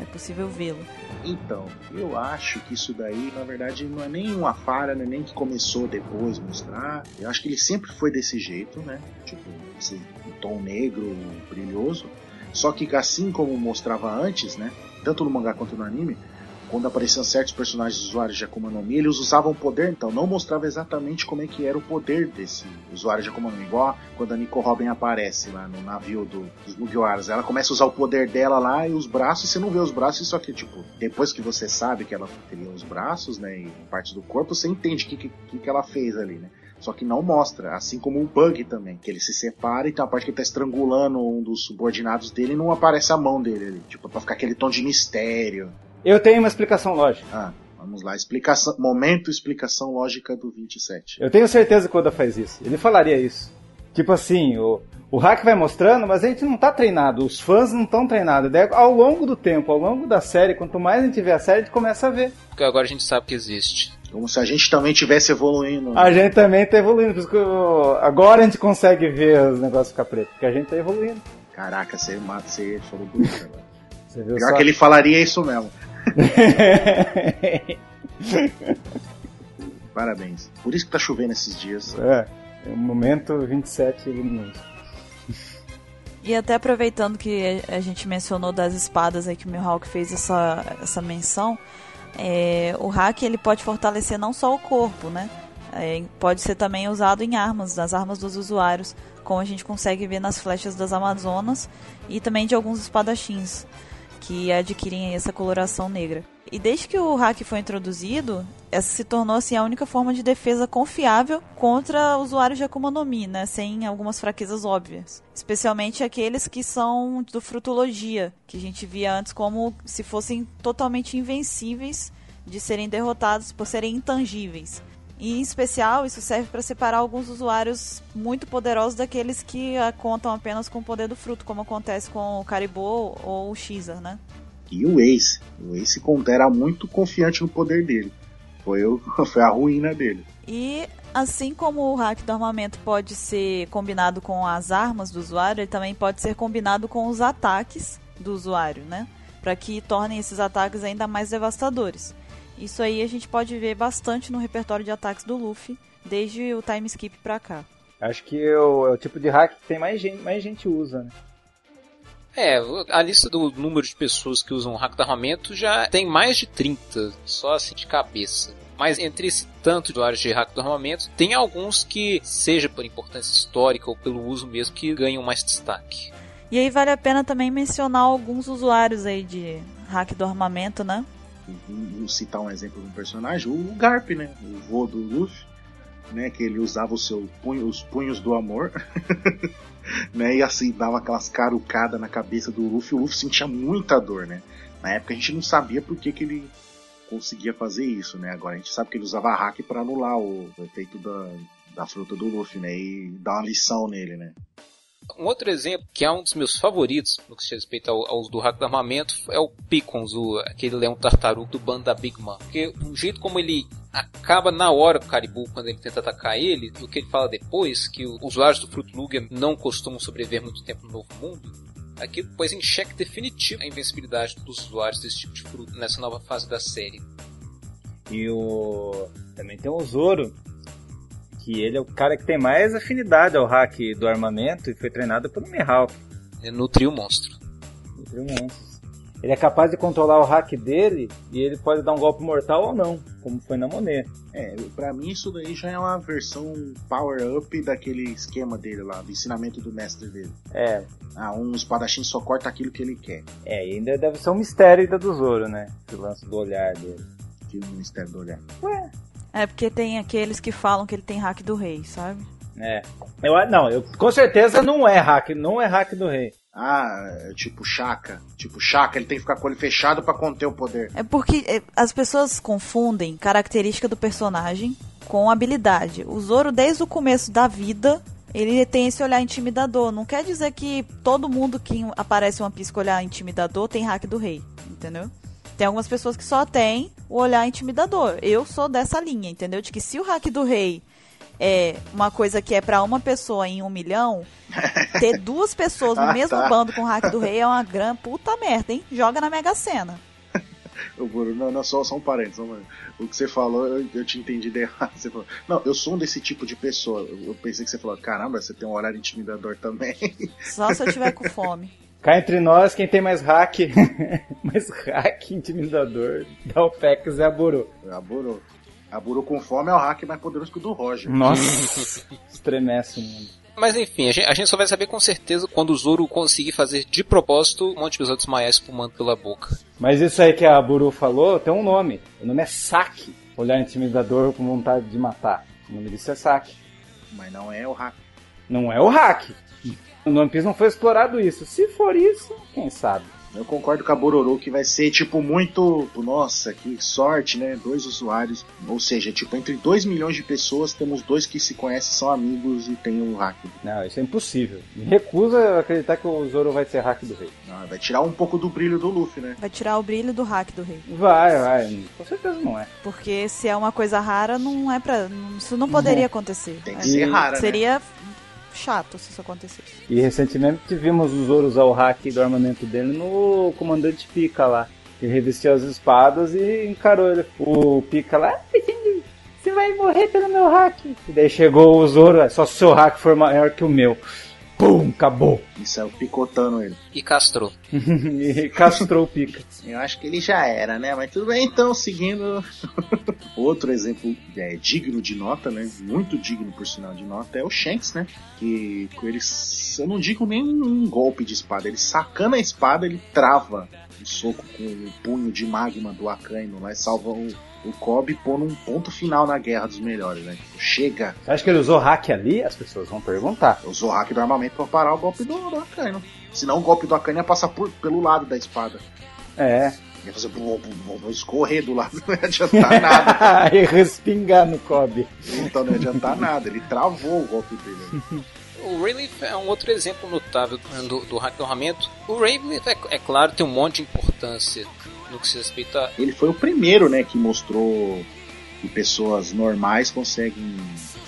Speaker 1: É possível vê-lo.
Speaker 3: Então, eu acho que isso daí, na verdade, não é nem uma falha, não é nem que começou depois mostrar. Eu acho que ele sempre foi desse jeito, né? Tipo, esse tom negro, brilhoso. Só que assim como mostrava antes, né? Tanto no mangá quanto no anime, quando apareciam certos personagens usuários de Akuma no Mi, eles usavam poder, então não mostrava exatamente como é que era o poder desse usuário de Akuma no Mi. Igual quando a Nico Robin aparece lá no navio do, dos Mugiwaras. Ela começa a usar o poder dela lá e os braços, você não vê os braços, só que, tipo, depois que você sabe que ela teria os braços, né, e partes do corpo, você entende o que, que, que ela fez ali, né? Só que não mostra, assim como o Bug também, que ele se separa e tem uma parte que ele tá estrangulando um dos subordinados dele e não aparece a mão dele ali, tipo, pra ficar aquele tom de mistério.
Speaker 4: Eu tenho uma explicação lógica.
Speaker 3: Ah, vamos lá, explicação, momento explicação lógica do 27.
Speaker 4: Eu tenho certeza que o Oda faz isso. Ele falaria isso. Tipo assim, o, o hack vai mostrando, mas a gente não tá treinado, os fãs não estão treinados. Daí, ao longo do tempo, ao longo da série, quanto mais a gente vê a série, a gente começa a ver.
Speaker 5: Porque agora a gente sabe que existe.
Speaker 3: Como se a gente também tivesse evoluindo. né?
Speaker 4: A gente também tá evoluindo. Por isso que eu- agora a gente consegue ver os negócios ficar preto, porque a gente tá evoluindo.
Speaker 3: Caraca, você mata, você falou bonito agora.
Speaker 4: Você viu
Speaker 3: Pior
Speaker 4: só?
Speaker 3: que ele falaria isso mesmo. Parabéns. Por isso que tá chovendo esses dias.
Speaker 4: é, é o momento 27 minutos.
Speaker 1: E até aproveitando que a gente mencionou das espadas aí que o Mihawk fez essa, essa menção, é, o hack ele pode fortalecer não só o corpo, né? É, pode ser também usado em armas, nas armas dos usuários, como a gente consegue ver nas flechas das Amazonas e também de alguns espadachins que adquirem essa coloração negra. E desde que o hack foi introduzido, essa se tornou assim a única forma de defesa confiável contra usuários de Akuma no Mi, né, sem algumas fraquezas óbvias, especialmente aqueles que são do frutologia, que a gente via antes como se fossem totalmente invencíveis de serem derrotados por serem intangíveis. E, em especial, isso serve para separar alguns usuários muito poderosos daqueles que ah, contam apenas com o poder do fruto, como acontece com o Caribou ou o Xer, né?
Speaker 3: E o Ace. O Ace era muito confiante no poder dele. Foi, o, foi a ruína dele.
Speaker 1: E assim como o hack do armamento pode ser combinado com as armas do usuário, ele também pode ser combinado com os ataques do usuário, né? Para que tornem esses ataques ainda mais devastadores. Isso aí a gente pode ver bastante no repertório de ataques do Luffy, desde o time skip pra cá.
Speaker 4: Acho que é o, é o tipo de hack que tem mais gente, mais gente usa, né?
Speaker 5: É, a lista do número de pessoas que usam o hack do armamento já tem mais de 30, só assim de cabeça. Mas entre esse tanto de usuários de hack do armamento, tem alguns que, seja por importância histórica ou pelo uso mesmo, que ganham mais destaque.
Speaker 1: E aí vale a pena também mencionar alguns usuários aí de hack do armamento, né?
Speaker 3: Vou citar um exemplo de um personagem, o Garp, né? O vô do Luffy, né? Que ele usava o seu punho, os punhos do amor, né? E assim, dava aquelas carucadas na cabeça do Luffy. O Luffy sentia muita dor, né? Na época a gente não sabia por que, que ele conseguia fazer isso, né? Agora a gente sabe que ele usava hack para anular o, efeito da, da fruta do Luffy, né? E dar uma lição nele, né?
Speaker 5: Um outro exemplo, que é um dos meus favoritos no que se respeita ao, ao do hack do armamento, é o Pickons, o, aquele leão tartaruga do bando da Big Man. Porque o jeito como ele acaba na hora com o Caribou quando ele tenta atacar ele, o que ele fala depois, que os usuários do Fruit Lugia não costumam sobreviver muito tempo no Novo Mundo, aquilo pôs em xeque definitivo a invencibilidade dos usuários desse tipo de fruto nessa nova fase da série.
Speaker 4: E o. Também tem o Zoro, que ele é o cara que tem mais afinidade ao hack do armamento e foi treinado pelo Mihawk,
Speaker 5: Ele nutriu o monstro.
Speaker 4: entre monstros. Ele é capaz de controlar o hack dele e ele pode dar um golpe mortal ou não, como foi na Monet.
Speaker 3: É, pra mim isso daí já é uma versão power-up daquele esquema dele lá, do ensinamento do mestre dele.
Speaker 4: É,
Speaker 3: Ah, um espadachim só corta aquilo que ele quer.
Speaker 4: é, e ainda deve ser um mistério ainda do Zoro, né? Esse lance do olhar dele.
Speaker 3: Que no Ministério do Olhar.
Speaker 1: É porque tem aqueles que falam que ele tem hack do rei, sabe?
Speaker 4: É. Eu, não, eu, com certeza não é hack, não é hack do rei.
Speaker 3: Ah, é tipo Chaka. Tipo Chaka, ele tem que ficar com o olho fechado pra conter o poder.
Speaker 1: É porque é, as pessoas confundem característica do personagem com habilidade. O Zoro, desde o começo da vida, ele tem esse olhar intimidador. Não quer dizer que todo mundo que aparece Piece com olhar intimidador tem hack do rei, entendeu? Tem algumas pessoas que só têm o olhar intimidador. Eu sou dessa linha, entendeu? De que se o hack do rei é uma coisa que é pra uma pessoa em um milhão, ter duas pessoas no
Speaker 3: Ah,
Speaker 1: mesmo
Speaker 3: tá.
Speaker 1: bando com o hack do rei é uma gran puta merda, hein? Joga na Mega Sena.
Speaker 3: Não, não, só, só um parênteses. O que você falou, eu, eu te entendi de errado. Você falou, não, eu sou um desse tipo de pessoa. Eu eu pensei que você falou, caramba, você tem um horário intimidador também.
Speaker 1: Só se eu tiver com fome.
Speaker 4: Cá entre nós, quem tem mais hack, mais hack intimidador da OPEX é a Buru.
Speaker 3: A Buru. A Buru com fome é o hack mais poderoso que o do Roger.
Speaker 4: Nossa, estremece o mundo.
Speaker 5: Mas enfim, a gente, a gente só vai saber com certeza quando o Zoro conseguir fazer de propósito um monte de pessoas desmaiar espumando pela boca.
Speaker 4: Mas isso aí que a Buru falou tem um nome. O nome é Saque. Olhar intimidador com vontade de matar. O nome disso é Saque.
Speaker 3: Mas não é o hack.
Speaker 4: Não é o hack. No One Piece não foi explorado isso. Se for isso, quem sabe?
Speaker 3: Eu concordo com a Bororô que vai ser, tipo, muito. Nossa, que sorte, né? Dois usuários. Ou seja, tipo, entre 2 milhões de pessoas, temos dois que se conhecem, são amigos e tem um hack.
Speaker 4: Não, isso é impossível. Me recusa a acreditar que o Zoro vai ser hack do rei.
Speaker 3: Ah, vai tirar um pouco do brilho do Luffy, né?
Speaker 1: Vai tirar o brilho do hack do rei.
Speaker 4: Vai, vai. Com certeza não é.
Speaker 1: Porque se é uma coisa rara, não é pra. não- Isso não poderia acontecer.
Speaker 3: Tem que
Speaker 1: É,
Speaker 3: ser rara, né?
Speaker 1: Chato se isso acontecesse.
Speaker 4: E recentemente tivemos o Zoro usar o hack do armamento dele no comandante Pika lá. Que revestiu as espadas e encarou ele. O Pika lá, "Ah, você vai morrer pelo meu hack. E daí chegou o Zoro, "É, só se o seu hack for maior que o meu. Pum, acabou.
Speaker 3: E saiu picotando ele.
Speaker 5: E castrou.
Speaker 4: e castrou o Pika.
Speaker 3: Eu acho que ele já era, né? Mas tudo bem, então, seguindo. Outro exemplo é, digno de nota, né? Muito digno, por sinal, de nota, é o Shanks, né? Que com ele, eu não digo nem um golpe de espada, ele sacando a espada, ele trava o soco com o punho de magma do Akainu lá e salva o, o Kobe pondo um ponto final na guerra dos melhores, né? Tipo, chega,
Speaker 4: Você acha que ele usou hack ali? As pessoas vão perguntar.
Speaker 3: usou o hack do armamento pra parar o golpe do, do Akainu. Senão o golpe do Akainu ia passar por, pelo lado da espada.
Speaker 4: É.
Speaker 3: Ia fazer bum, bum, bum, bum, escorrer do lado, não ia adiantar nada.
Speaker 4: e respingar no Kobe.
Speaker 3: Então não ia adiantar nada, ele travou o golpe dele.
Speaker 5: O Rayleigh é um outro exemplo notável do, do hack do armamento. O Rayleigh, é, é claro, tem um monte de importância no que se respeita
Speaker 3: Ele foi o primeiro, né, que mostrou que pessoas normais conseguem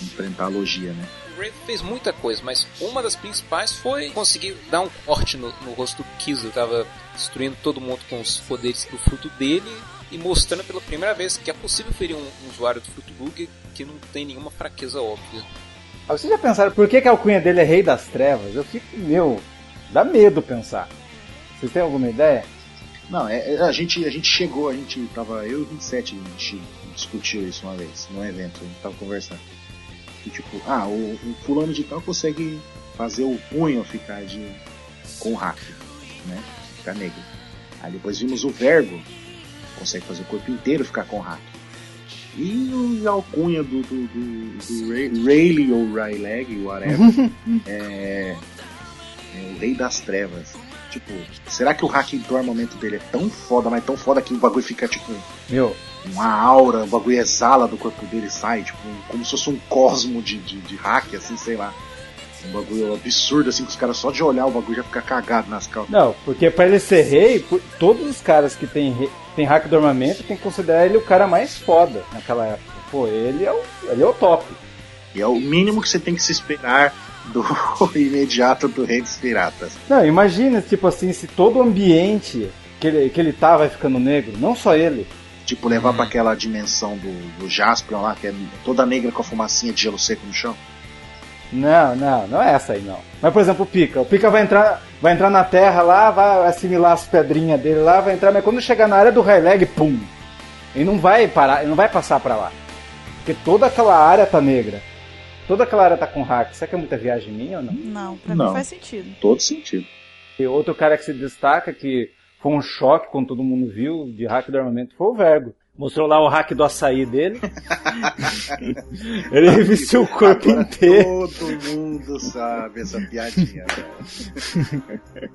Speaker 3: enfrentar a logia, né?
Speaker 5: O Ray fez muita coisa, mas uma das principais foi conseguir dar um corte no, no rosto do Kizu. Ele tava destruindo todo mundo com os poderes do fruto dele e mostrando pela primeira vez que é possível ferir um, um usuário do fruto bug que não tem nenhuma fraqueza óbvia.
Speaker 4: Ah, Vocês já pensaram por que, que a alcunha dele é Rei das Trevas? Eu fico, meu, dá medo pensar. Vocês têm alguma ideia?
Speaker 3: Não, é, é, a, gente, a gente chegou, a gente tava, eu e o 27, a gente discutiu isso uma vez, num evento, a gente tava conversando. Que tipo, ah, o, o fulano de tal consegue fazer o punho ficar de. com hack, né? Ficar negro. Aí depois vimos o verbo, consegue fazer o corpo inteiro ficar com hack. E o- e a alcunha do, do, do, do Ray, Rayleigh ou Rayleigh, whatever, é, é o Rei das Trevas. Tipo, será que o hack do armamento dele é tão foda, mas tão foda que o bagulho fica tipo
Speaker 4: Meu,
Speaker 3: uma aura, o bagulho exala do corpo dele e sai, tipo, como se fosse um cosmo de, de, de hack, assim, sei lá. Um bagulho absurdo, assim, que os caras só de olhar o bagulho já fica cagado nas calças.
Speaker 4: não, porque pra ele ser rei, todos os caras que tem, tem hack do armamento tem que considerar ele o cara mais foda naquela época. Pô, ele é o, ele é o top.
Speaker 3: E é o mínimo que você tem que se esperar do imediato do Rei dos Piratas.
Speaker 4: Não, imagina, tipo assim, se todo o ambiente que ele, que ele tá vai ficando negro, não só ele.
Speaker 3: Tipo, levar pra aquela dimensão do, do Jaspion lá, que é toda negra com a fumacinha de gelo seco no chão.
Speaker 4: Não, não, não é essa aí não. Mas por exemplo, o Pika, o Pika vai entrar, vai entrar na Terra lá, vai assimilar as pedrinhas dele lá, vai entrar, mas quando chegar na área do Highleg, pum. Ele não vai parar, ele não vai passar pra lá. Porque toda aquela área tá negra. Toda aquela área tá com hack. Será que é muita viagem minha ou não?
Speaker 1: Não, pra
Speaker 3: Não.
Speaker 1: mim faz sentido.
Speaker 3: Todo sentido.
Speaker 4: E outro cara que se destaca, que foi um choque quando todo mundo viu de hack do armamento, foi o Vergo. Mostrou lá o hack do açaí dele. ele revestiu o corpo
Speaker 3: Agora
Speaker 4: inteiro.
Speaker 3: Todo mundo sabe essa piadinha. né?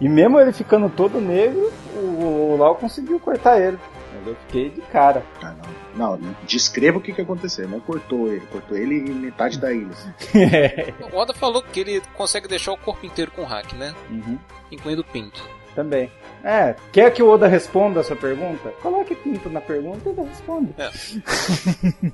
Speaker 4: E mesmo ele ficando todo negro, o, o Lau conseguiu cortar ele. Eu fiquei de cara.
Speaker 3: Ah, não. Não, descreva o que, que aconteceu. Não cortou ele, cortou ele em metade da ilha.
Speaker 5: O Oda falou que ele consegue deixar o corpo inteiro com hack, né?
Speaker 4: Uhum.
Speaker 5: Incluindo o pinto.
Speaker 4: Também. É, quer que o Oda responda a sua pergunta? Coloque pinto na pergunta e Oda responde.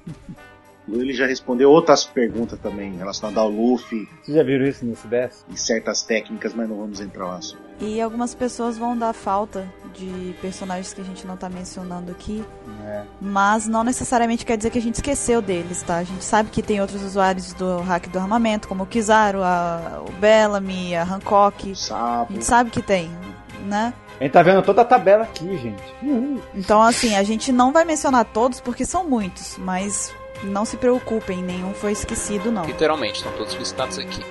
Speaker 3: Ele já respondeu outras perguntas também relacionadas ao Luffy
Speaker 4: Vocês já viram isso no SDS?
Speaker 3: e certas técnicas, mas não vamos entrar lá. sobre.
Speaker 1: E algumas pessoas vão dar falta de personagens que a gente não tá mencionando aqui.
Speaker 4: É.
Speaker 1: Mas não necessariamente quer dizer que a gente esqueceu deles, tá? A gente sabe que tem outros usuários do hack do armamento, como o Kizaru, a, o Bellamy, a Hancock. A
Speaker 3: Sapo.
Speaker 1: gente sabe que tem, né?
Speaker 4: A gente tá vendo toda a tabela aqui, gente. Uhul.
Speaker 1: Então, assim, a gente não vai mencionar todos porque são muitos, mas não se preocupem, nenhum foi esquecido, não.
Speaker 5: Literalmente, estão todos listados aqui.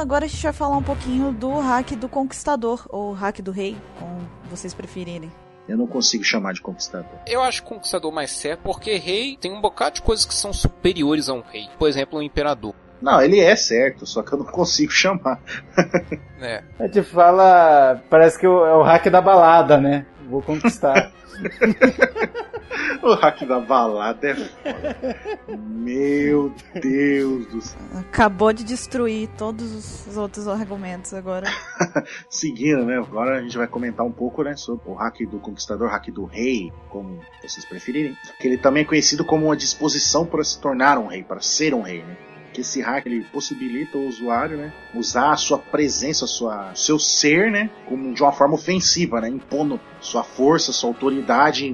Speaker 1: Agora a gente vai falar um pouquinho do hack do Conquistador, ou hack do Rei, como vocês preferirem.
Speaker 3: Eu não consigo chamar de conquistador.
Speaker 5: Eu acho Conquistador mais certo porque rei tem um bocado de coisas que são superiores a um rei. Por exemplo, um imperador.
Speaker 3: Não, ele é certo, só que eu não consigo chamar.
Speaker 5: É.
Speaker 4: A gente fala. Parece que é o hack da balada, né? Vou conquistar.
Speaker 3: O hack da balada é foda. Meu Deus do céu.
Speaker 1: Acabou de destruir todos os outros argumentos agora.
Speaker 3: Seguindo, né? Agora a gente vai comentar um pouco, né, sobre o hack do conquistador, hack do rei, como vocês preferirem. Que ele também é conhecido como uma disposição para se tornar um rei, para ser um rei, né? Que esse hack ele possibilita o usuário, né, usar a sua presença, a sua, seu ser, né, como de uma forma ofensiva, né, impondo sua força, sua autoridade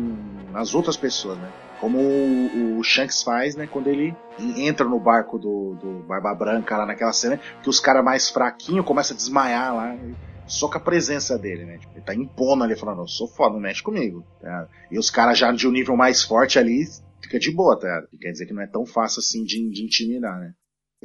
Speaker 3: nas outras pessoas, né. Como o, o Shanks faz, né, quando ele entra no barco do, do Barba Branca lá naquela cena, que os caras mais fraquinhos começam a desmaiar lá. e Só com a presença dele, né? Tipo, ele tá impondo ali, falando, eu sou foda, não mexe comigo. tá? E os caras já de um nível mais forte ali, fica de boa, tá? Quer dizer que não é tão fácil assim de, de intimidar, né?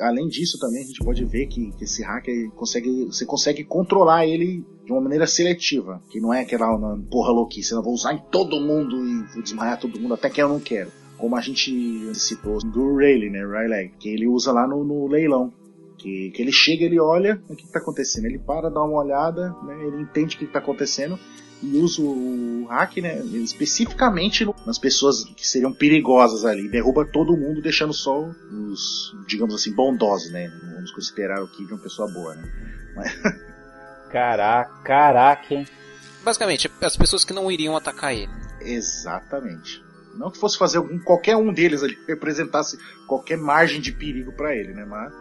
Speaker 3: Além disso, também a gente pode ver que, que esse hacker consegue, você consegue controlar ele de uma maneira seletiva, que não é aquela porra louquice, eu vou usar em todo mundo e vou desmaiar todo mundo até que eu não quero. Como a gente citou do Rayleigh, né, Rayleigh, que ele usa lá no, no leilão. Que, que ele chega, ele olha o que está acontecendo, ele para, dá uma olhada, né, ele entende o que está acontecendo e usa o hack, né, especificamente no- nas pessoas que seriam perigosas ali, derruba todo mundo, deixando só os, digamos assim, bondosos, né? Não vamos considerar o Kid uma pessoa boa, né?
Speaker 4: Caraca, caraca, hein?
Speaker 5: Basicamente, as pessoas que não iriam atacar ele.
Speaker 3: Exatamente. Não que fosse fazer algum, qualquer um deles ali representasse qualquer margem de perigo para ele, né? Mas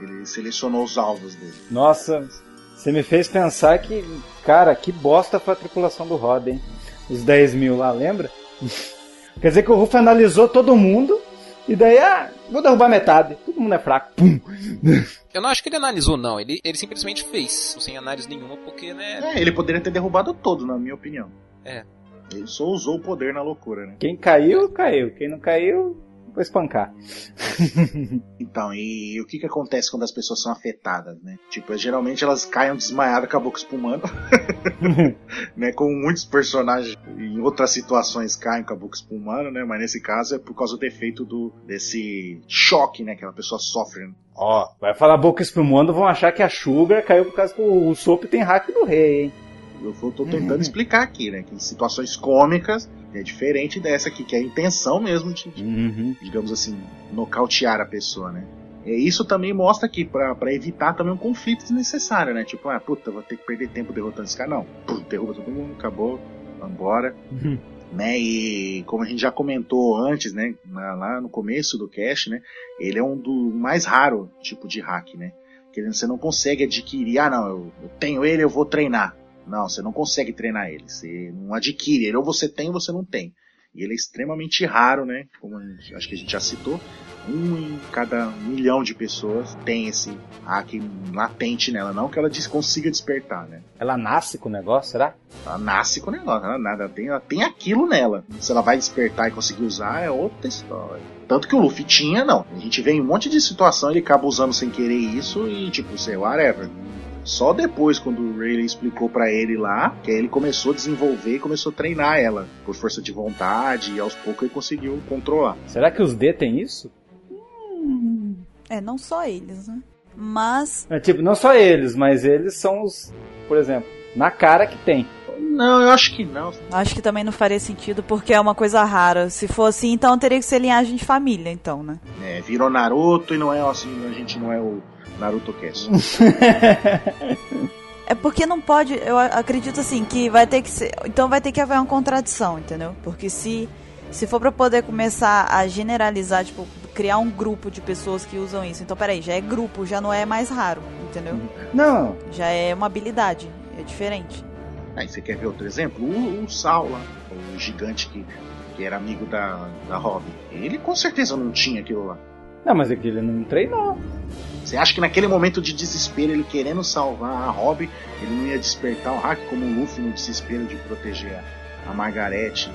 Speaker 3: ele selecionou os alvos dele.
Speaker 4: Nossa, você me fez pensar que, cara, que bosta foi a tripulação do Rod, hein? Os 10 mil lá, lembra? Quer dizer que o Ruff analisou todo mundo e daí, ah, vou derrubar metade. Todo mundo é fraco. Pum.
Speaker 5: Eu não acho que ele analisou, não. Ele, ele simplesmente fez, sem análise nenhuma, porque, né?
Speaker 3: É, ele poderia ter derrubado todo, na minha opinião.
Speaker 5: É.
Speaker 3: Ele só usou o poder na loucura, né?
Speaker 4: Quem caiu, caiu. Quem não caiu, vou espancar.
Speaker 3: Então, e o que que acontece quando as pessoas são afetadas, né? Tipo, geralmente elas caem desmaiadas com a boca espumando, né? Como muitos personagens em outras situações caem com a boca espumando, né? Mas nesse caso é por causa do defeito do, desse choque, né? Que a pessoa sofre. né?
Speaker 4: Ó, vai falar boca espumando, vão achar que a Sugar caiu por causa que o, o Soap tem hack do rei, hein?
Speaker 3: Eu tô tô tentando explicar aqui, né? Que em situações cômicas é diferente dessa aqui, que é a intenção mesmo de,
Speaker 4: Uhum.
Speaker 3: digamos assim, nocautear a pessoa, né? E isso também mostra aqui, pra evitar também um conflito desnecessário, né? Tipo, ah, puta, vou ter que perder tempo derrotando esse cara. Não, Pum, derruba todo mundo, acabou, vambora. Né? E como a gente já comentou antes, né? na- lá no começo do cast, né? Ele é um do mais raro tipo de hack, né? Que você não consegue adquirir, ah, não, eu, eu tenho ele, eu vou treinar. Não, você não consegue treinar ele. Você não adquire ele. Ou você tem ou você não tem. E ele é extremamente raro, né? Como gente- acho que a gente já citou. Um em cada milhão de pessoas tem esse hack latente nela. Não que ela consiga despertar, né?
Speaker 4: Ela nasce com o negócio, será?
Speaker 3: Ela nasce com o negócio, ela, nada, ela, tem, ela tem aquilo nela. Se ela vai despertar e conseguir usar, é outra história. Tanto que o Luffy tinha, não. A gente vê em um monte de situação, ele acaba usando sem querer isso e, tipo, sei, whatever. Só depois, quando o Rayleigh explicou pra ele lá, que aí ele começou a desenvolver e começou a treinar ela por força de vontade e aos poucos ele conseguiu controlar.
Speaker 4: Será que os D tem isso?
Speaker 1: É, não só eles, né? Mas
Speaker 4: É, tipo, não só eles, mas eles são os, por exemplo, na cara que tem.
Speaker 3: Não, eu acho que não.
Speaker 1: Acho que também não faria sentido porque é uma coisa rara. Se for assim, então teria que ser linhagem de família, então, né?
Speaker 3: É, virou Naruto e não é assim, a gente não é o Naruto Cast.
Speaker 1: É porque não pode, eu acredito assim, que vai ter que ser. Então vai ter que haver uma contradição, entendeu? Porque se, se for pra poder começar a generalizar, tipo, criar um grupo de pessoas que usam isso. Então, peraí, já é grupo, já não é mais raro, entendeu?
Speaker 4: Não,
Speaker 1: Já é uma habilidade, é diferente.
Speaker 3: Aí você quer ver outro exemplo? O, o lá, o gigante que, que era amigo da, da Robin. Ele com certeza não tinha aquilo lá.
Speaker 4: Não, mas é que ele não treinou.
Speaker 3: Você acha que naquele momento de desespero, ele querendo salvar a Robin, ele não ia despertar o Hack como o Luffy no desespero de proteger a, Margarete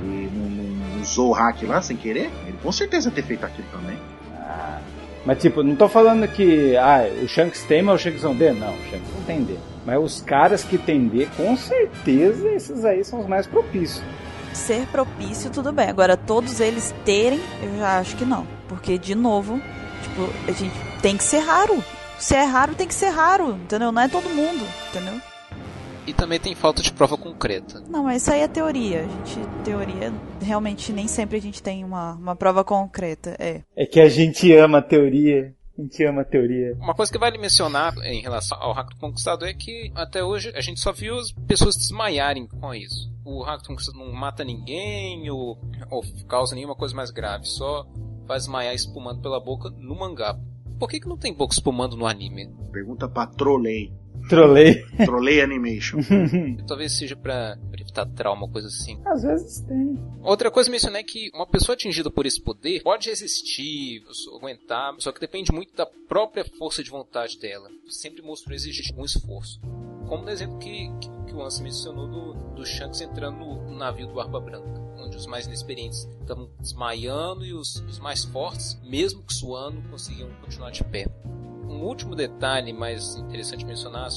Speaker 3: e não, não usou o Hack lá sem querer? Ele com certeza ia ter feito aquilo também.
Speaker 4: Ah, mas tipo, não tô falando que ah, o Shanks tem, mas o Shanks não tem. Não, o Shanks não tem D. Mas os caras que tem D, com certeza esses aí são os mais propícios.
Speaker 1: Ser propício, tudo bem. Agora, todos eles terem, eu já acho que não. Porque, de novo, tipo, a gente tem que ser raro. Se é raro, tem que ser raro, entendeu? Não é todo mundo, entendeu?
Speaker 5: E também tem falta de prova concreta.
Speaker 1: Não, mas isso aí é teoria. A gente, teoria, realmente, nem sempre a gente tem uma, uma prova concreta. É.
Speaker 4: É que a gente ama a teoria. A gente ama a teoria.
Speaker 5: Uma coisa que vale mencionar em relação ao Hack do Conquistador é que até hoje a gente só viu as pessoas desmaiarem com isso. O Hack do Conquistador não mata ninguém ou, ou causa nenhuma coisa mais grave, só faz desmaiar espumando pela boca no mangá. Por que, que não tem boca espumando no anime?
Speaker 3: Pergunta pra Trolley.
Speaker 4: Trolei.
Speaker 3: Trolley Animation.
Speaker 5: Talvez seja pra evitar trauma, coisa assim.
Speaker 4: Às vezes tem.
Speaker 5: Outra coisa que mencionei é que uma pessoa atingida por esse poder pode resistir, aguentar, só que depende muito da própria força de vontade dela. Sempre mostrou exigir algum esforço. Como no exemplo que, que, que o Ansem mencionou do, do Shanks entrando no, no navio do Barba Branca, onde os mais inexperientes estavam desmaiando e os, os mais fortes, mesmo que suando, conseguiam continuar de pé. Um último detalhe mais interessante mencionar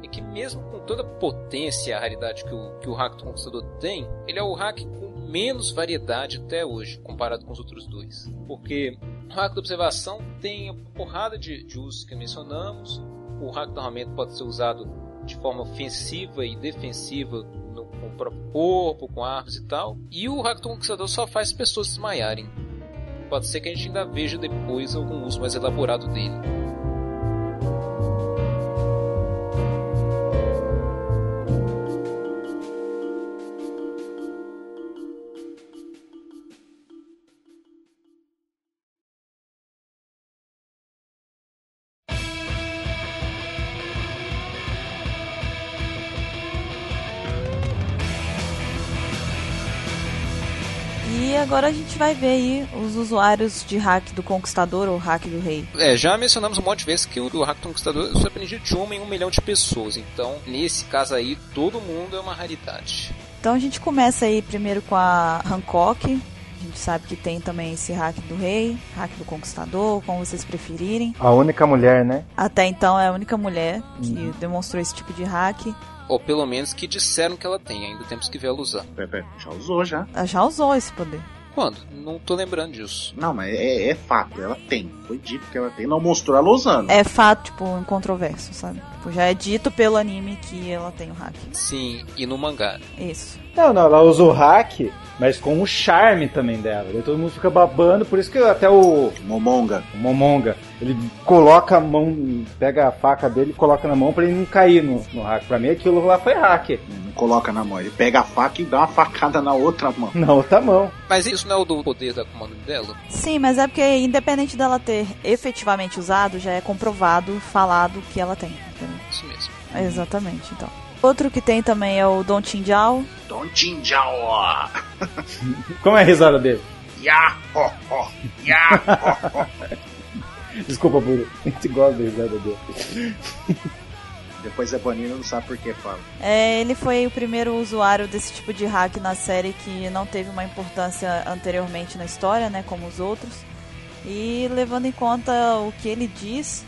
Speaker 5: é que mesmo com toda a potência e a raridade que o, que o hack do Conquistador tem, ele é o hack com menos variedade até hoje, comparado com os outros dois. Porque o hack da observação tem uma porrada de, de usos que mencionamos, o hack do armamento pode ser usado de forma ofensiva e defensiva no, com o próprio corpo, com armas e tal, e o hack do Conquistador só faz pessoas desmaiarem. Pode ser que a gente ainda veja depois algum uso mais elaborado dele.
Speaker 1: Agora a gente vai ver aí os usuários de hack do Conquistador ou hack do Rei.
Speaker 5: É, já mencionamos um monte de vezes que o, o Hack do Conquistador só aprendia de uma em um milhão de pessoas. Então, nesse caso aí, todo mundo é uma raridade.
Speaker 1: Então a gente começa aí primeiro com a Hancock. A gente sabe que tem também esse hack do rei, hack do conquistador, como vocês preferirem.
Speaker 4: A única mulher, né?
Speaker 1: Até então é a única mulher que demonstrou esse tipo de hack.
Speaker 5: Ou pelo menos que disseram que ela tem, ainda temos que ver ela usar.
Speaker 3: Pepe, já usou já.
Speaker 1: Ela já usou esse poder.
Speaker 5: Quando? Não tô lembrando disso.
Speaker 3: Não, mas é, é fato, ela tem. Foi dito que ela tem. Não mostrou ela usando.
Speaker 1: É fato, tipo, incontroverso, sabe? Tipo, já é dito pelo anime que ela tem o hack.
Speaker 5: Sim, e no mangá.
Speaker 1: Isso.
Speaker 4: Não, não, ela usa o hack, mas com o charme também dela. Daí todo mundo fica babando, por isso que até o,
Speaker 3: Momonga.
Speaker 4: o Momonga, ele coloca a mão, pega a faca dele e coloca na mão pra ele não cair no, no hack. Pra mim aquilo lá foi hack.
Speaker 3: Não coloca na mão. Ele pega a faca e dá uma facada na outra mão.
Speaker 4: Na outra mão.
Speaker 5: Mas isso não é o do poder da comando dela?
Speaker 1: Sim, mas é porque independente dela ter efetivamente usado, já é comprovado, falado que ela tem.
Speaker 5: Isso mesmo.
Speaker 1: Exatamente, então. Outro que tem também é o Don Tinjao.
Speaker 3: Don Tinjao.
Speaker 4: Como é a risada dele?
Speaker 3: Ya, ho, ho. Ya, ho, ho.
Speaker 4: Desculpa, Buru. A gente gosta da risada dele.
Speaker 3: Depois é banido, não sabe por que fala.
Speaker 1: É, ele foi o primeiro usuário desse tipo de hack na série que não teve uma importância anteriormente na história, né, como os outros. E levando em conta o que ele diz,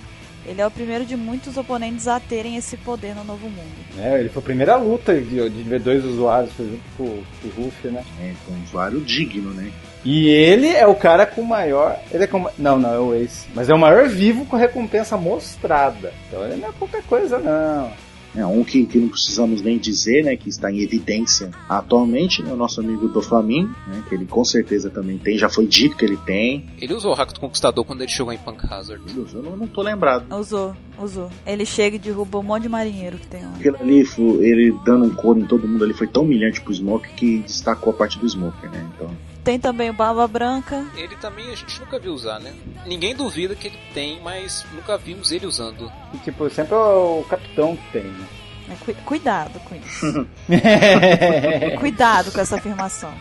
Speaker 1: ele é o primeiro de muitos oponentes a terem esse poder no Novo Mundo.
Speaker 4: É, ele foi a primeira luta de, de ver dois usuários, por exemplo, com, com o Ruff, né?
Speaker 3: É, foi um usuário digno, né?
Speaker 4: E ele é o cara com maior. Ele é com. Não, não, é o Ace. Mas é o maior vivo com recompensa mostrada. Então ele não é pouca coisa, não.
Speaker 3: É, um que, que não precisamos nem dizer, né, que está em evidência atualmente, né, o nosso amigo do Flamengo, né, que ele com certeza também tem, já foi dito que ele tem.
Speaker 5: Ele usou o hack do Conquistador quando ele chegou em Punk Hazard.
Speaker 3: Eu não, não tô lembrado.
Speaker 1: Usou, usou. Ele chega e derruba um monte de marinheiro que tem lá.
Speaker 3: Aquilo ali, ele dando um couro em todo mundo ali, foi tão humilhante pro Smoke que destacou a parte do Smoke, né, então...
Speaker 1: Tem também o Barba Branca.
Speaker 5: Ele também a gente nunca viu usar, né? Ninguém duvida que ele tem, mas nunca vimos ele usando.
Speaker 6: E, tipo, sempre é o capitão que tem, né?
Speaker 1: É, cu- cuidado com isso. Cuidado com essa afirmação.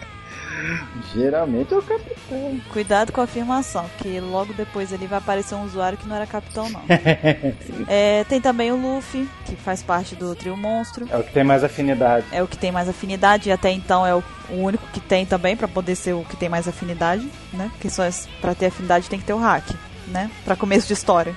Speaker 6: Geralmente é o capitão.
Speaker 1: Cuidado com a afirmação, que logo depois ele vai aparecer um usuário que não era capitão, não. É, tem também o Luffy, que faz parte do trio monstro.
Speaker 6: É o que tem mais afinidade.
Speaker 1: É o que tem mais afinidade e até então é o, o único que tem também pra poder ser o que tem mais afinidade, né? Porque só é- pra ter afinidade tem que ter o hack, né? Pra começo de história.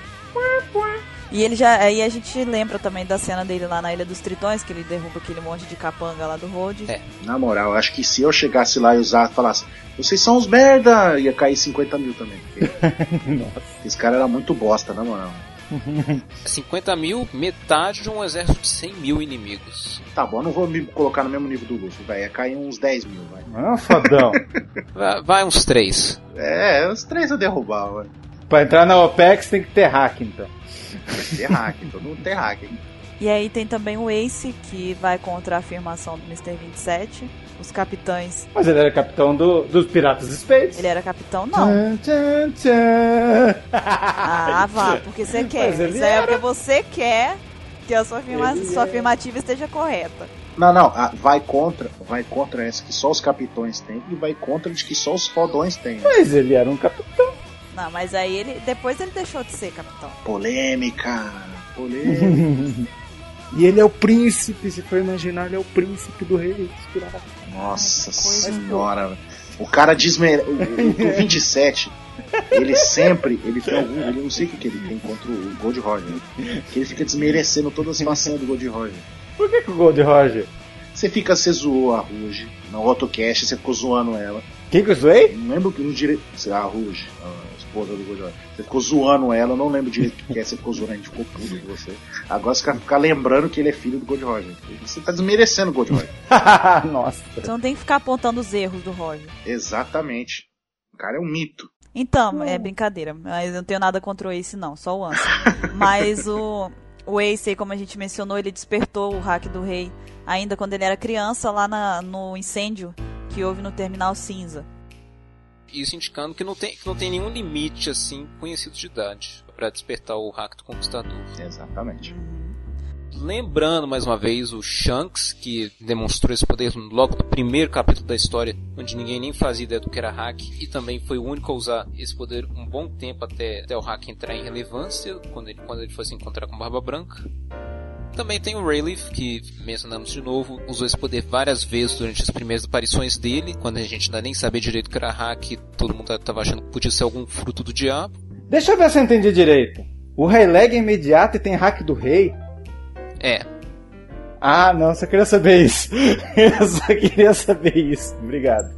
Speaker 1: E ele já. Aí a gente lembra também da cena dele lá na Ilha dos Tritões, que ele derruba aquele monte de capanga lá do Road.
Speaker 5: É.
Speaker 3: Na moral, eu acho que se eu chegasse lá e usar, falasse, vocês são os merda, ia cair 50 mil também. porque
Speaker 6: Nossa.
Speaker 3: Esse cara era muito bosta, na moral.
Speaker 5: 50 mil, metade de um exército de 100 mil inimigos.
Speaker 3: Tá bom, eu não vou me colocar no mesmo nível do Luffy, vai. Ia cair uns 10 mil, vai.
Speaker 6: Ah, fodão.
Speaker 5: Vai, vai uns três.
Speaker 3: É, os três eu derrubava. vai.
Speaker 6: pra entrar na OPEX tem que ter hack, então.
Speaker 3: Tem hack, todo mundo tem hack.
Speaker 1: E aí tem também o Ace, que vai contra a afirmação do Mr. 27. Os capitães.
Speaker 6: Mas ele era capitão do, dos Piratas Space.
Speaker 1: Ele era capitão? Não.
Speaker 6: Tchan, tchan, tchan.
Speaker 1: Ah, vá, porque você quer.
Speaker 6: Mas ele
Speaker 1: Isso é
Speaker 6: era.
Speaker 1: porque você quer que a sua, afirma- sua
Speaker 6: é.
Speaker 1: afirmativa esteja correta.
Speaker 3: Não, não, ah, vai contra, vai contra essa que só os capitões têm e vai contra de que só os fodões têm.
Speaker 6: Mas ele era um capitão.
Speaker 1: Não, mas aí ele. Depois ele deixou de ser capitão.
Speaker 3: Polêmica, polêmica.
Speaker 6: E ele é o príncipe, se for imaginar, ele é o príncipe do rei dos piratas.
Speaker 3: Nossa
Speaker 1: coisa
Speaker 3: senhora. velho. O cara desmerece. O, o, o 27, ele sempre. Ele tem algum. Ele não sei o que, que ele tem contra o Gold Roger. Que ele fica desmerecendo todas as façanhas do Gold Roger.
Speaker 6: Por que, que o Gold Roger?
Speaker 3: Você fica, você zoou a Rouge. No AutoCast, você ficou zoando ela.
Speaker 6: Quem que eu zoei?
Speaker 3: Não lembro que no direito. A Rouge, a esposa do. Você ficou zoando ela, eu não lembro direito o que é, você ficou zoando, a gente ficou puto com você. Agora você fica, ficar lembrando que ele é filho do Gold Roger. Você tá desmerecendo o Gold Roger.
Speaker 6: Nossa.
Speaker 1: Você não tem que ficar apontando os erros do Roger.
Speaker 3: Exatamente. O cara é um mito.
Speaker 1: Então, é brincadeira. Mas eu não tenho nada contra o Ace, não. Só o Ansem. mas o, o Ace, como a gente mencionou, ele despertou o hack do rei ainda quando ele era criança, lá na- no incêndio que houve no Terminal Cinza.
Speaker 5: Isso indicando que não tem, que não tem nenhum limite assim conhecido de idade para despertar o hack do Conquistador.
Speaker 3: Exatamente.
Speaker 5: Lembrando mais uma vez o Shanks, que demonstrou esse poder logo no primeiro capítulo da história, onde ninguém nem fazia ideia do que era hack, e também foi o único a usar esse poder um bom tempo até, até o hack entrar em relevância, quando ele, quando ele foi se encontrar com Barba Branca. Também tem o Rayleigh, que mencionamos de novo, usou esse poder várias vezes durante as primeiras aparições dele, quando a gente ainda nem sabia direito o que era hack, todo mundo estava achando que podia ser algum fruto do diabo.
Speaker 6: Deixa eu ver se eu entendi direito. O rei leg é imediato e tem hack do rei?
Speaker 5: É,
Speaker 6: Ah, não, só queria saber isso. Eu só queria saber isso. Obrigado.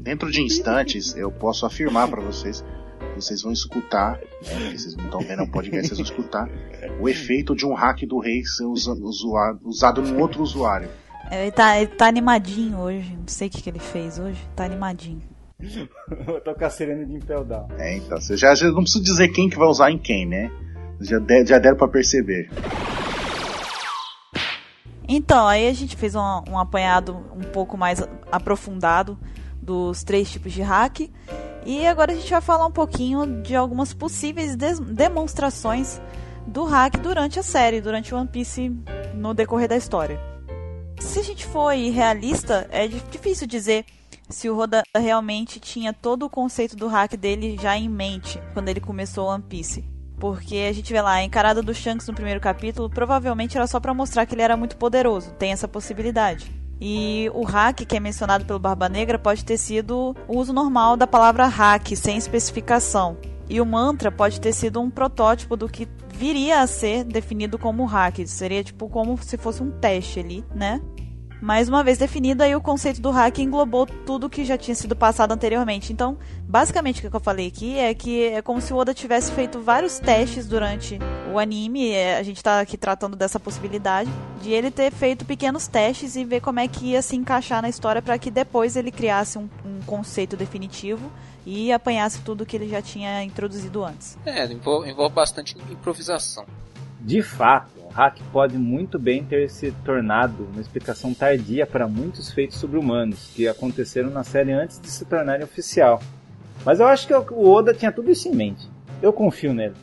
Speaker 3: Dentro de instantes, eu posso afirmar pra vocês, vocês vão escutar, né, vocês não estão vendo o podcast, vocês vão escutar o efeito de um hack do rei ser usa- usua- usado num outro usuário.
Speaker 1: Ele tá, ele tá animadinho hoje. Não sei o que, que ele fez hoje. Tá animadinho.
Speaker 6: Eu tô com a sirene de Impel Down.
Speaker 3: É, então, você já, já não precisa dizer quem que vai usar em quem, né? Já, de- já deram pra perceber.
Speaker 1: Então, aí a gente fez um, um apanhado um pouco mais aprofundado dos três tipos de hack. E agora a gente vai falar um pouquinho de algumas possíveis demonstrações do hack durante a série, durante One Piece no decorrer da história. Se a gente for realista, é di- difícil dizer se o Roda realmente tinha todo o conceito do hack dele já em mente quando ele começou One Piece. Porque a gente vê lá, a encarada do Shanks no primeiro capítulo provavelmente era só pra mostrar que ele era muito poderoso, tem essa possibilidade. E o hack que é mencionado pelo Barba Negra pode ter sido o uso normal da palavra hack, sem especificação. E o mantra pode ter sido um protótipo do que viria a ser definido como hack. Seria tipo como se fosse um teste ali, né? Mais uma vez definido, aí o conceito do hack englobou tudo que já tinha sido passado anteriormente. Então, basicamente, o que eu falei aqui é que é como se o Oda tivesse feito vários testes durante o anime. É, a gente tá aqui tratando dessa possibilidade de ele ter feito pequenos testes e ver como é que ia se encaixar na história para que depois ele criasse um, um conceito definitivo e apanhasse tudo que ele já tinha introduzido antes.
Speaker 5: É, envolve, envolve bastante improvisação.
Speaker 6: De fato, hack pode muito bem ter se tornado uma explicação tardia para muitos feitos sobre-humanos que aconteceram na série antes de se tornarem oficial. Mas eu acho que o Oda tinha tudo isso em mente. Eu confio nele.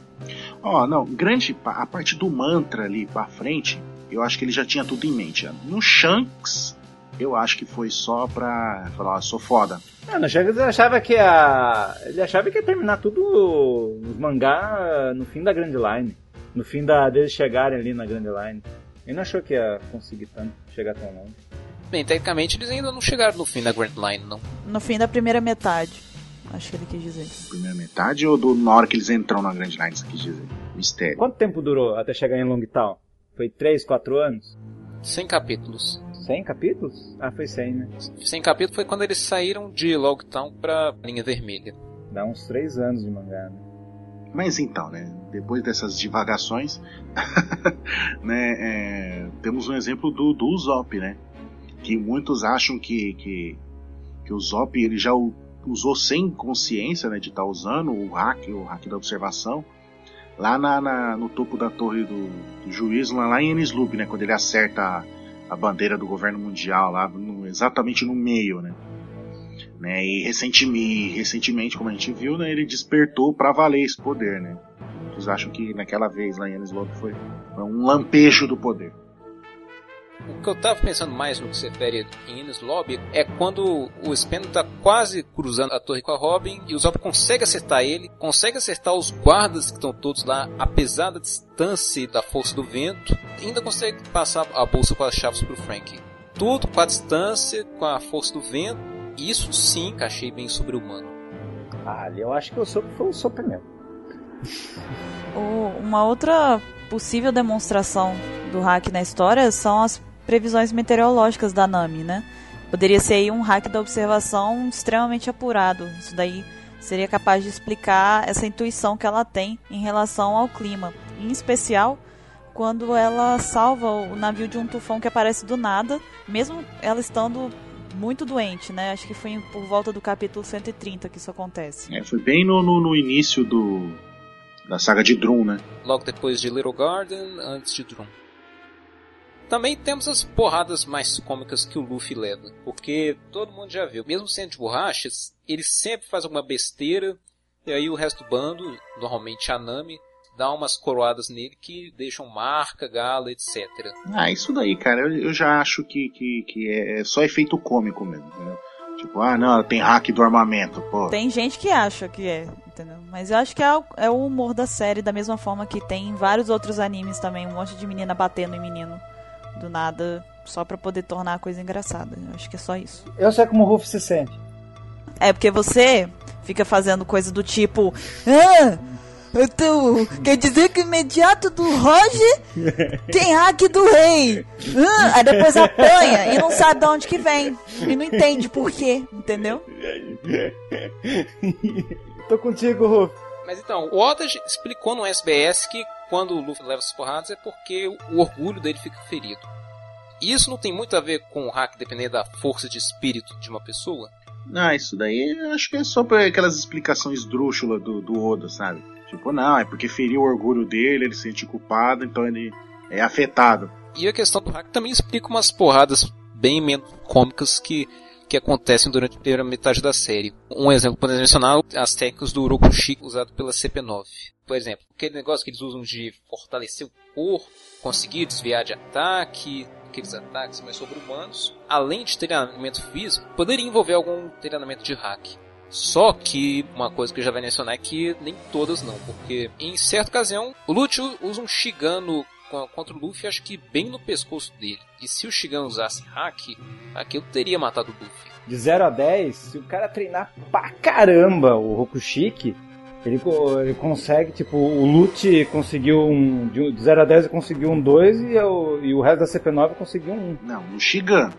Speaker 3: Ó, não, grande a parte do mantra ali pra frente, eu acho que ele já tinha tudo em mente. No Shanks, eu acho que foi só pra falar, ó, sou foda.
Speaker 6: Ah, no Chagas ele achava que a. Ele achava que ia terminar tudo os mangá no fim da Grand Line. No fim da, deles chegarem ali na Grand Line. Ele não achou que ia conseguir tanto, chegar tão longe.
Speaker 5: Bem, tecnicamente eles ainda não chegaram no fim da Grand Line, não.
Speaker 1: No fim da primeira metade. Acho que ele quis dizer.
Speaker 3: Primeira metade ou do, na hora que eles entram na Grand Line, você quis dizer? Mistério.
Speaker 6: Quanto tempo durou até chegar em Longtown? Foi 3, 4 anos?
Speaker 5: 100 capítulos.
Speaker 6: 100 capítulos? Ah, foi 100, né?
Speaker 5: 100 capítulos foi quando eles saíram de Logtown pra Linha Vermelha.
Speaker 6: Dá uns 3 anos de mangá, né?
Speaker 3: Mas então, né? Depois dessas divagações, né? é, temos um exemplo do, do Usopp, né? Que muitos acham que, que, que o Usopp ele já usou sem consciência, né? De estar usando o hack, o hack da observação, lá na, na- no topo da torre do, do juiz, lá, lá em Enies Lobby, né? Quando ele acerta a, a bandeira do governo mundial, lá no- exatamente no meio, né? Né? E recentemente, recentemente, como a gente viu, né, ele despertou pra valer esse poder, né? Acham que naquela vez lá em Enies Lobby foi um lampejo do poder.
Speaker 5: O que eu tava pensando mais no que se refere em Ines Lobby é quando o Speno tá quase cruzando a torre com a Robin e o Zop consegue acertar ele, consegue acertar os guardas que estão todos lá, apesar da distância e da força do vento, ainda consegue passar a bolsa com as chaves pro Frank. Tudo com a distância, com a força do vento, isso sim que achei bem sobre-humano.
Speaker 6: Ah, ali eu acho que o Sop foi o Sop mesmo.
Speaker 1: Uma outra possível demonstração do hack na história são as previsões meteorológicas da Nami, né? Poderia ser aí um hack da observação extremamente apurado. Isso daí seria capaz de explicar essa intuição que ela tem em relação ao clima. Em especial, quando ela salva o navio de um tufão que aparece do nada, mesmo ela estando muito doente, né? Acho que foi por volta do capítulo 130 que isso acontece.
Speaker 3: É, foi bem no, no, no início do da saga de Drum, né?
Speaker 5: logo depois de Little Garden, antes de Drum. Também temos as porradas mais cômicas que o Luffy leva, porque todo mundo já viu, mesmo sendo de borrachas, ele sempre faz alguma besteira, e aí o resto do bando, normalmente a Nami, dá umas coroadas nele que deixam marca, gala, etc.
Speaker 3: Ah, isso daí, cara, eu, eu já acho que, que, que é só efeito cômico mesmo, entendeu? Tipo, ah, não, ela tem hack do armamento, pô.
Speaker 1: Tem gente que acha que é, entendeu? Mas eu acho que é o, é o humor da série, da mesma forma que tem em vários outros animes também, um monte de menina batendo em menino do nada, só pra poder tornar a coisa engraçada. Eu acho que é só isso.
Speaker 6: Eu sei como o Ruff se sente.
Speaker 1: É porque você fica fazendo coisa do tipo. Ah! Então, quer dizer que o imediato do Roger tem hack do rei. Ah, aí depois apanha e não sabe de onde que vem. E não entende por quê, entendeu?
Speaker 6: Tô contigo, Ruff.
Speaker 5: Mas então, o Oda explicou no SBS que quando o Luffy leva essas porradas é porque o orgulho dele fica ferido. E isso não tem muito a ver com o hack depender da força de espírito de uma pessoa?
Speaker 3: Ah, isso daí acho que é só pra aquelas explicações esdrúxulas do, do Oda, sabe? Tipo, não, é porque feriu o orgulho dele, ele se sente culpado, então ele é afetado.
Speaker 5: E a questão do hack também explica umas porradas bem menos cômicas que, que acontecem durante a primeira metade da série. Um exemplo podemos mencionar as técnicas do Rokushi usado pela CP9. Por exemplo, aquele negócio que eles usam de fortalecer o corpo, conseguir desviar de ataque, aqueles ataques mais sobre-humanos, além de treinamento físico, poderia envolver algum treinamento de hack. Só que uma coisa que eu já vai mencionar é que nem todas não, porque em certa ocasião o Lúcio usa um Shigano co- contra o Luffy, acho que bem no pescoço dele. E se o Shigano usasse hack, aquilo teria matado o Luffy.
Speaker 6: De 0 a 10, se o cara treinar pra caramba o Rokushiki, ele, ele consegue, tipo, o Lute conseguiu um. De 0 a 10 ele conseguiu um 2 e, o- e o resto da CP9 conseguiu um 1.
Speaker 3: Não, no Shigan.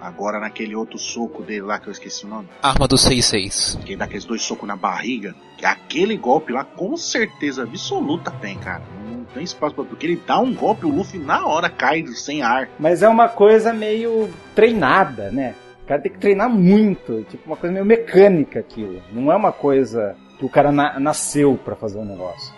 Speaker 3: Agora naquele outro soco dele lá que eu esqueci o nome.
Speaker 5: Arma do 66.
Speaker 3: Que dá aqueles dois socos na barriga. Que aquele golpe lá, com certeza absoluta tem, cara. Não tem espaço pra. Porque ele dá um golpe, o Luffy na hora cai sem ar.
Speaker 4: Mas é uma coisa meio treinada, né? O cara tem que treinar muito, tipo uma coisa meio mecânica aquilo. Não é uma coisa que o cara na- nasceu pra fazer um negócio.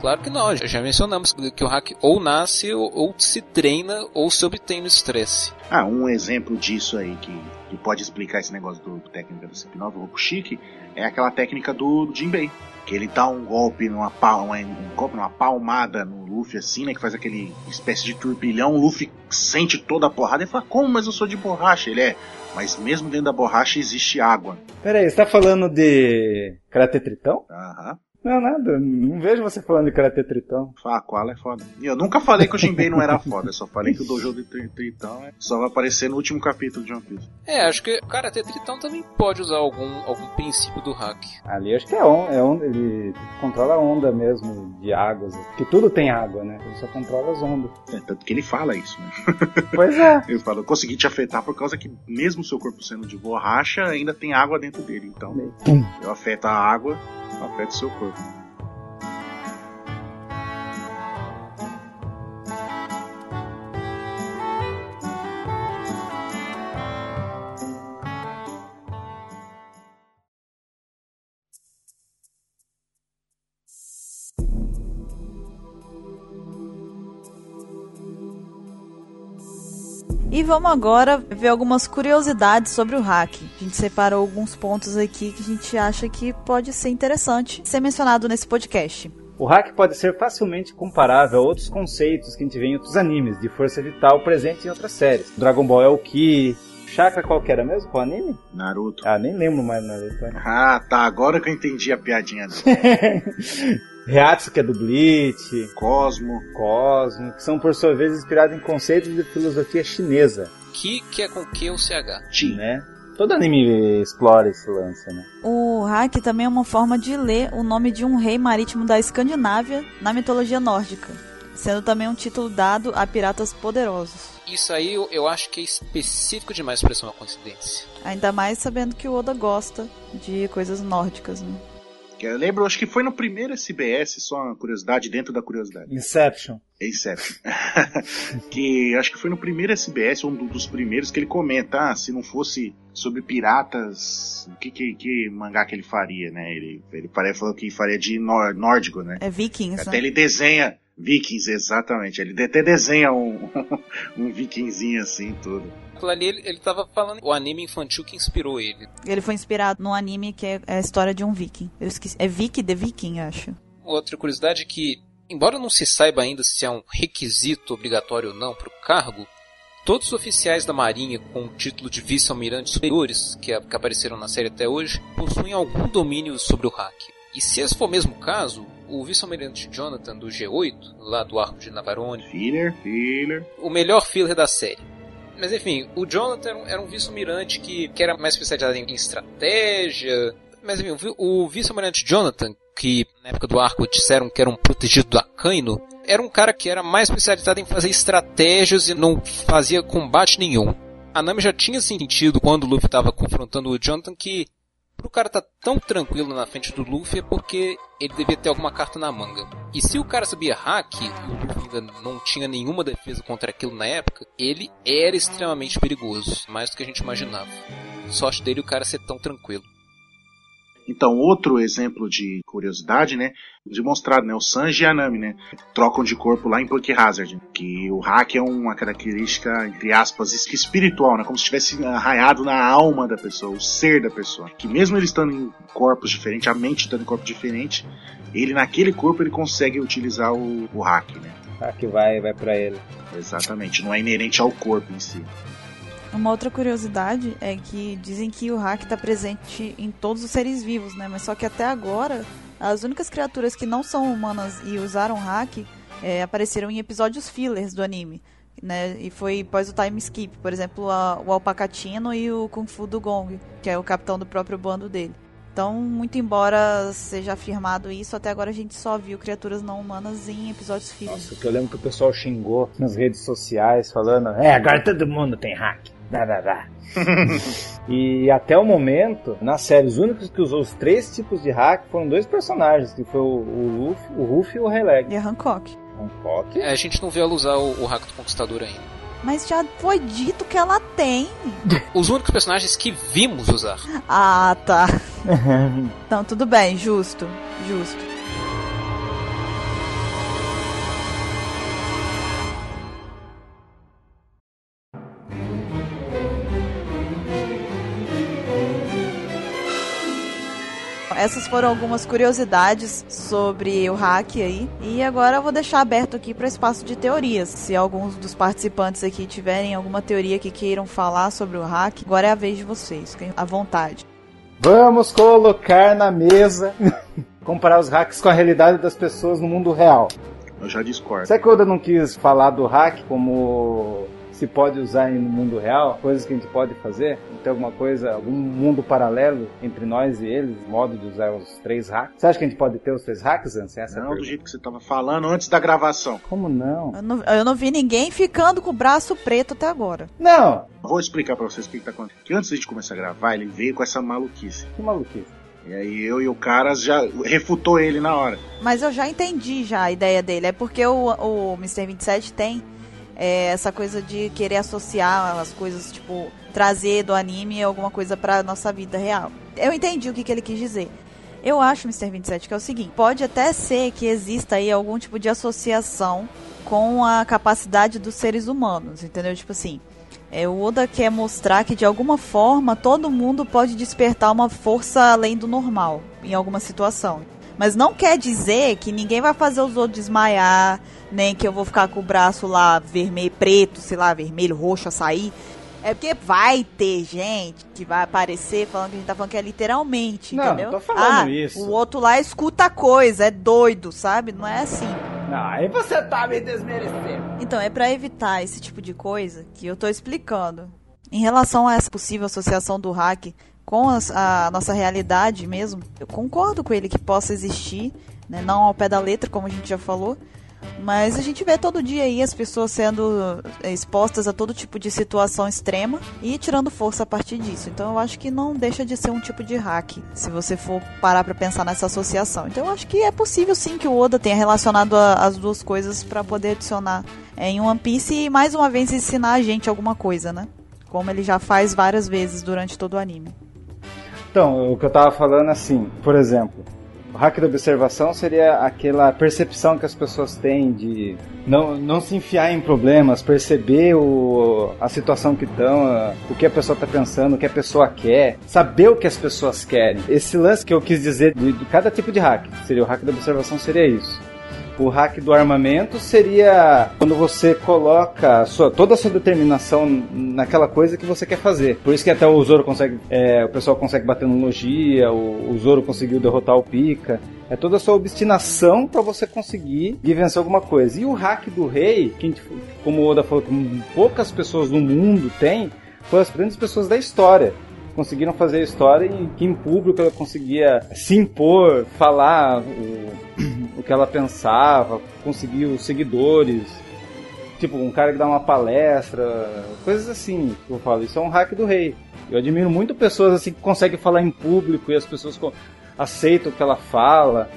Speaker 5: Claro que não, já mencionamos que o hack ou nasce ou, ou se treina ou se obtém no estresse.
Speaker 3: Ah, um exemplo disso aí que, que pode explicar esse negócio do técnica do CP9, o Rokushiki, é aquela técnica do Jinbei. Que ele dá um golpe numa, pal- uma- um golpe numa palmada no Luffy assim, né? Que faz aquele espécie de turbilhão. O Luffy sente toda a porrada e fala, como? Mas eu sou de borracha. Ele é, mas mesmo dentro da borracha existe água.
Speaker 4: Pera aí, você tá falando de Karate Tritão?
Speaker 3: Aham.
Speaker 4: Não, nada. Não vejo você falando de Karate Tritão.
Speaker 3: Fala, qual é foda. E eu nunca falei que o Jinbei não era foda, eu só falei que o Dojo de Tri- Tritão é- só vai aparecer no último capítulo de One Piece.
Speaker 5: É, acho que o Karate Tritão também pode usar algum, algum princípio do hack.
Speaker 4: Ali acho que é onda, é onda ele controla a onda mesmo de águas. Porque tudo tem água, né? Ele só controla as ondas.
Speaker 3: É, tanto que ele fala isso, né?
Speaker 4: Pois é.
Speaker 3: Ele fala, eu consegui te afetar por causa que, mesmo seu corpo sendo de borracha, ainda tem água dentro dele. Então,
Speaker 4: Pum.
Speaker 3: eu afeto a água, afeta o seu corpo.
Speaker 1: E vamos agora ver algumas curiosidades sobre o hack. A gente separou alguns pontos aqui que a gente acha que pode ser interessante ser mencionado nesse podcast.
Speaker 4: O hack pode ser facilmente comparável a outros conceitos que a gente vê em outros animes de força vital presentes em outras séries. Dragon Ball é o Ki. Chakra qual que era mesmo? Qual anime?
Speaker 3: Naruto.
Speaker 4: Ah, nem lembro mais Naruto. né?
Speaker 3: Ah, tá, agora que eu entendi a piadinha dele.
Speaker 4: Reatsu, que é do Bleach.
Speaker 3: Cosmo.
Speaker 4: Cosmo, que são por sua vez inspirados em conceitos de filosofia chinesa,
Speaker 5: Que, que é com Q ou CH?
Speaker 3: Ti.
Speaker 4: né? Todo anime explora esse lance, né?
Speaker 1: O hack também é uma forma de ler o nome de um rei marítimo da Escandinávia na mitologia nórdica, sendo também um título dado a piratas poderosos.
Speaker 5: Isso aí eu, eu acho que é específico demais para ser uma coincidência.
Speaker 1: Ainda mais sabendo que o Oda gosta de coisas nórdicas, né?
Speaker 3: Que eu lembro, acho que foi no primeiro SBS, só uma curiosidade dentro da curiosidade.
Speaker 4: Inception.
Speaker 3: Inception. que acho que foi no primeiro SBS, um do- dos primeiros, que ele comenta, ah, se não fosse sobre piratas, o que, que, que mangá que ele faria, né? Ele, ele parece falou que faria de nórdico, né?
Speaker 1: É Vikings,
Speaker 3: Até
Speaker 1: né?
Speaker 3: ele desenha Vikings, exatamente. Ele até desenha um, um vikingzinho assim, tudo.
Speaker 5: Aquilo ali ele, ele tava falando o anime infantil que inspirou ele.
Speaker 1: Ele foi inspirado num anime que é a história de um viking. Eu esqueci. É Viki The Viking, acho.
Speaker 5: Outra curiosidade é que, embora não se saiba ainda se é um requisito obrigatório ou não para o cargo, todos os oficiais da Marinha com o título de vice-almirantes superiores, que, que apareceram na série até hoje, possuem algum domínio sobre o hack. E se esse for o mesmo caso, o vice-almirante Jonathan do G8, lá do arco de Navarone,
Speaker 3: Filler, filler.
Speaker 5: o melhor filler da série. Mas enfim, o Jonathan era um, vice-almirante que, que era mais especializado em, estratégia. Mas enfim, o vi- o vice-almirante Jonathan, que na época do arco disseram que era um protegido do Akaino, era um cara que era mais especializado em fazer estratégias e não fazia combate nenhum. A Nami já tinha sentido quando o Luffy estava confrontando o Jonathan que pro cara tá tão tranquilo na frente do Luffy é porque ele devia ter alguma carta na manga. E se o cara sabia hack, e o Luffy ainda não tinha nenhuma defesa contra aquilo na época, ele era extremamente perigoso, mais do que a gente imaginava. Sorte dele o cara ser tão tranquilo.
Speaker 3: Então, outro exemplo de curiosidade, né? Demonstrado, né? O Sanji e a Nami, né? Trocam de corpo lá em Punk Hazard. Que o hack é uma característica, entre aspas, es- espiritual, né? Como se tivesse arraiado na alma da pessoa, o ser da pessoa. Que mesmo ele estando em corpos diferentes, a mente estando em corpo diferente, ele naquele corpo ele consegue utilizar o, o hack, né?
Speaker 4: Ah, que vai, vai pra ele.
Speaker 3: Exatamente. Não é inerente ao corpo em si.
Speaker 1: Uma outra curiosidade é que dizem que o hack está presente em todos os seres vivos, né? Mas só que até agora, as únicas criaturas que não são humanas e usaram hack é, apareceram em episódios fillers do anime. Né? E foi pós o time skip, por exemplo, a- o Alpacatino e o Kung Fu do Gong, que é o capitão do próprio bando dele. Então, muito embora seja afirmado isso, até agora a gente só viu criaturas não humanas em episódios fillers.
Speaker 4: Nossa, que eu lembro que o pessoal xingou nas redes sociais falando, é, agora todo mundo tem hack. E até o momento, na série, os únicos que usou os três tipos de hack foram dois personagens, que foi o, o Luffy, o Ruffy e o Rayleigh.
Speaker 1: E a Hancock.
Speaker 4: Hancock.
Speaker 5: É, a gente não vê ela usar o, o hack do Conquistador ainda.
Speaker 1: Mas já foi dito que ela tem.
Speaker 5: Os únicos personagens que vimos usar.
Speaker 1: Ah, tá. Então, tudo bem, justo. Justo. Essas foram algumas curiosidades sobre o hack aí. E agora eu vou deixar aberto aqui para espaço de teorias. Se alguns dos participantes aqui tiverem alguma teoria que queiram falar sobre o hack, agora é a vez de vocês. Fiquem à vontade.
Speaker 4: Vamos colocar na mesa, comparar os hacks com a realidade das pessoas no mundo real.
Speaker 3: Eu já discordo.
Speaker 4: Será que o Oda não quis falar do hack como se pode usar no mundo real? Coisas que a gente pode fazer? Tem alguma coisa, algum mundo paralelo entre nós e eles? Modo de usar os três hacks? Você acha que a gente pode ter os três hacks, Ansem? Essa é
Speaker 3: Não do
Speaker 4: pergunta.
Speaker 3: jeito que você tava falando antes da gravação.
Speaker 4: Como não?
Speaker 1: Eu não, eu não vi ninguém ficando com o braço preto até agora.
Speaker 4: Não!
Speaker 3: Vou explicar pra vocês o que, que tá acontecendo. Que antes da gente começar a gravar, ele veio com essa maluquice.
Speaker 4: Que maluquice.
Speaker 3: E aí eu e o Caras já refutou ele na hora.
Speaker 1: Mas eu já entendi já a ideia dele. É porque o, o Mr. 27 tem é, essa coisa de querer associar as coisas, tipo, trazer do anime alguma coisa pra nossa vida real. Eu entendi o que, que ele quis dizer. Eu acho, Mr. 27, que é o seguinte: pode até ser que exista aí algum tipo de associação com a capacidade dos seres humanos, entendeu? Tipo assim, é, o Oda quer mostrar que de alguma forma todo mundo pode despertar uma força além do normal em alguma situação. Mas não quer dizer que ninguém vai fazer os outros desmaiar, nem que eu vou ficar com o braço lá vermelho, preto, sei lá, vermelho, roxo, açaí. É porque vai ter gente que vai aparecer falando que a gente tá falando que é literalmente,
Speaker 4: Não,
Speaker 1: entendeu?
Speaker 4: não tô falando
Speaker 1: ah,
Speaker 4: isso.
Speaker 1: O outro lá escuta coisa, é doido, sabe? Não é assim.
Speaker 4: Não, aí você tá me desmerecendo.
Speaker 1: Então, é pra evitar esse tipo de coisa que eu tô explicando. Em relação a essa possível associação do hack com as- a, nossa realidade mesmo, eu concordo com ele que possa existir, né? não ao pé da letra, como a gente já falou, mas a gente vê todo dia aí as pessoas sendo eh, expostas a todo tipo de situação extrema e tirando força a partir disso. Então eu acho que não deixa de ser um tipo de hack, se você for parar pra pensar nessa associação. Então eu acho que é possível sim que o Oda tenha relacionado a- as duas coisas pra poder adicionar eh, em One Piece e mais uma vez ensinar a gente alguma coisa, né? Como ele já faz várias vezes durante todo o anime.
Speaker 4: Então, o que eu tava falando assim, por exemplo, o hack da observação seria aquela percepção que as pessoas têm de não, não se enfiar em problemas, perceber o, a situação que estão, o que a pessoa tá pensando, o que a pessoa quer, saber o que as pessoas querem. Esse lance que eu quis dizer de, de cada tipo de hack, seria o hack da observação seria isso. O hack do armamento seria quando você coloca sua- toda a sua determinação naquela coisa que você quer fazer. Por isso que até o Zoro consegue, é, o pessoal consegue bater no Logia, o, o Zoro conseguiu derrotar o Pika. É toda a sua obstinação para você conseguir vencer alguma coisa. E o hack do rei, que como o Oda falou, que poucas pessoas no mundo têm, foram as grandes pessoas da história conseguiram fazer a história em que em público ela conseguia se impor, falar o, o que ela pensava, conseguir os seguidores. Tipo, um cara que dá uma palestra, coisas assim. Eu falo, isso é um hack do rei. Eu admiro muito pessoas assim que conseguem falar em público e as pessoas aceitam o que ela fala.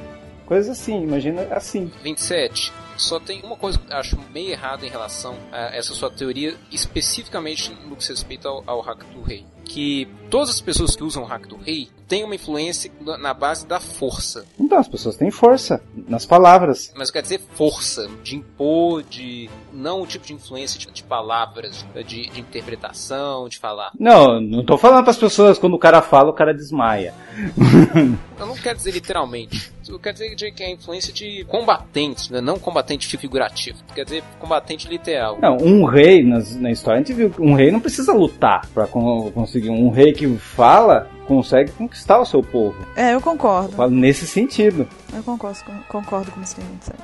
Speaker 4: Coisas assim, imagina assim.
Speaker 5: 27. Só tem uma coisa que eu acho meio errada em relação a essa sua teoria, especificamente no que se respeita ao, ao hack do rei. Que todas as pessoas que usam o hack do rei têm uma influência na- na base da força.
Speaker 4: Então, as pessoas têm força nas palavras.
Speaker 5: Mas quer dizer força, de impor, de. não o tipo de influência de, de palavras, de, de interpretação, de falar.
Speaker 4: Não, não tô falando para as pessoas quando o cara fala, o cara desmaia.
Speaker 5: Eu não quero dizer literalmente. Eu quero dizer que é a influência de combatentes, né? não combatente figurativo. Quer dizer combatente literal.
Speaker 4: Não, um rei, nas- na história a gente viu que um rei não precisa lutar pra con- conseguir. Um rei que fala consegue conquistar o seu povo.
Speaker 1: É, eu concordo.
Speaker 4: Eu falo nesse sentido.
Speaker 1: Eu concordo, com- concordo com o Mr. 27.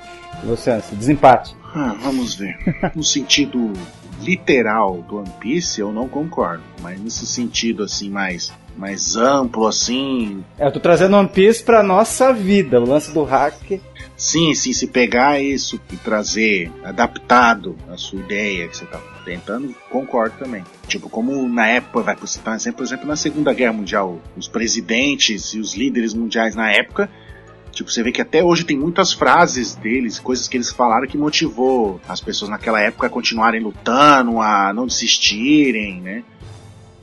Speaker 4: E você, Anson, desempate.
Speaker 3: Ah, vamos ver. No sentido literal do One Piece, eu não concordo. Mas nesse sentido, assim, mais, mais amplo, assim.
Speaker 6: É, eu tô trazendo One Piece pra nossa vida, o lance do hack.
Speaker 3: Sim, sim, se pegar isso e trazer adaptado a sua ideia que você tá tentando, concordo também. Tipo, como na época, vai citar um exemplo, por exemplo, na Segunda Guerra Mundial, os presidentes e os líderes mundiais na época Tipo, você vê que até hoje tem muitas frases deles, coisas que eles falaram que motivou as pessoas naquela época a continuarem lutando, a não desistirem, né?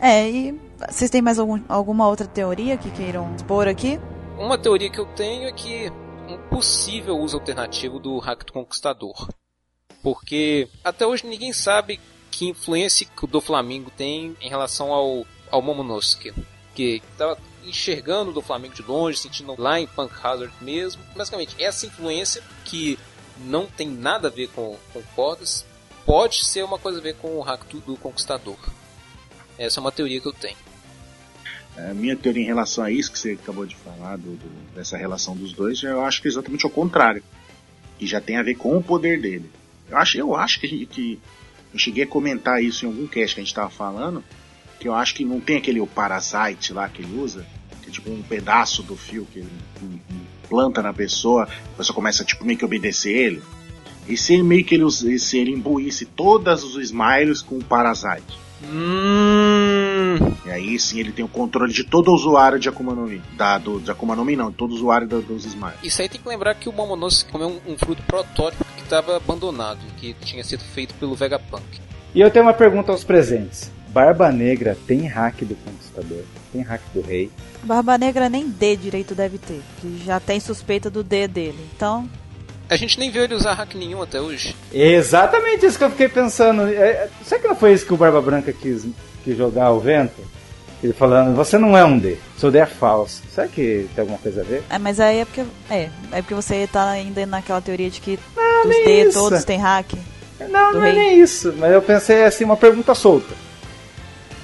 Speaker 1: É, e vocês têm mais algum, alguma outra teoria que queiram expor aqui?
Speaker 5: Uma teoria que eu tenho é que um possível uso alternativo do hack do Conquistador. Porque até hoje ninguém sabe que influência que o do Flamengo tem em relação ao, ao Momonosuke. Que estava enxergando do Flamengo de longe, sentindo lá em Punk Hazard mesmo. Basicamente, essa influência que não tem nada a ver com, com cordas pode ser uma coisa a ver com o hack do Conquistador. Essa é uma teoria que eu tenho.
Speaker 3: A minha teoria em relação a isso que você acabou de falar, do, do, dessa relação dos dois, eu acho que é exatamente o contrário. Que já tem a ver com o poder dele. Eu acho, eu acho que, que eu cheguei a comentar isso em algum cast que a gente estava falando, que eu acho que não tem aquele o parasite lá que ele usa, que é tipo um pedaço do fio que ele planta na pessoa, a pessoa começa tipo meio que obedecer ele. E se ele meio que ele, se ele imbuísse todos os Smiles com o Parasite.
Speaker 5: Hum.
Speaker 3: E aí sim ele tem o controle de todo usuário de Akuma no Mi. Da, do, de Akuma no Mi não, de todo usuário do, dos Smiles.
Speaker 5: Isso aí tem que lembrar que o Momonosuke comeu um, um fruto protótipo que estava abandonado, que tinha sido feito pelo Vegapunk.
Speaker 6: E eu tenho uma pergunta aos presentes. Barba Negra tem hack do Conquistador? Tem hack do Rei?
Speaker 1: Barba Negra nem D direito deve ter, que já tem suspeita do D dele. Então.
Speaker 5: A gente nem viu ele usar hack nenhum até hoje.
Speaker 6: Exatamente isso que eu fiquei pensando. É, será que não foi isso que o Barba Branca quis, quis jogar ao vento? Ele falando, você não é um D, seu D é falso. Será que tem alguma coisa a ver?
Speaker 1: É, mas aí é porque. É, é porque você tá ainda naquela teoria de que não, os D isso. todos têm hack.
Speaker 6: Não, não rei. é nem isso, mas eu pensei assim, uma pergunta solta.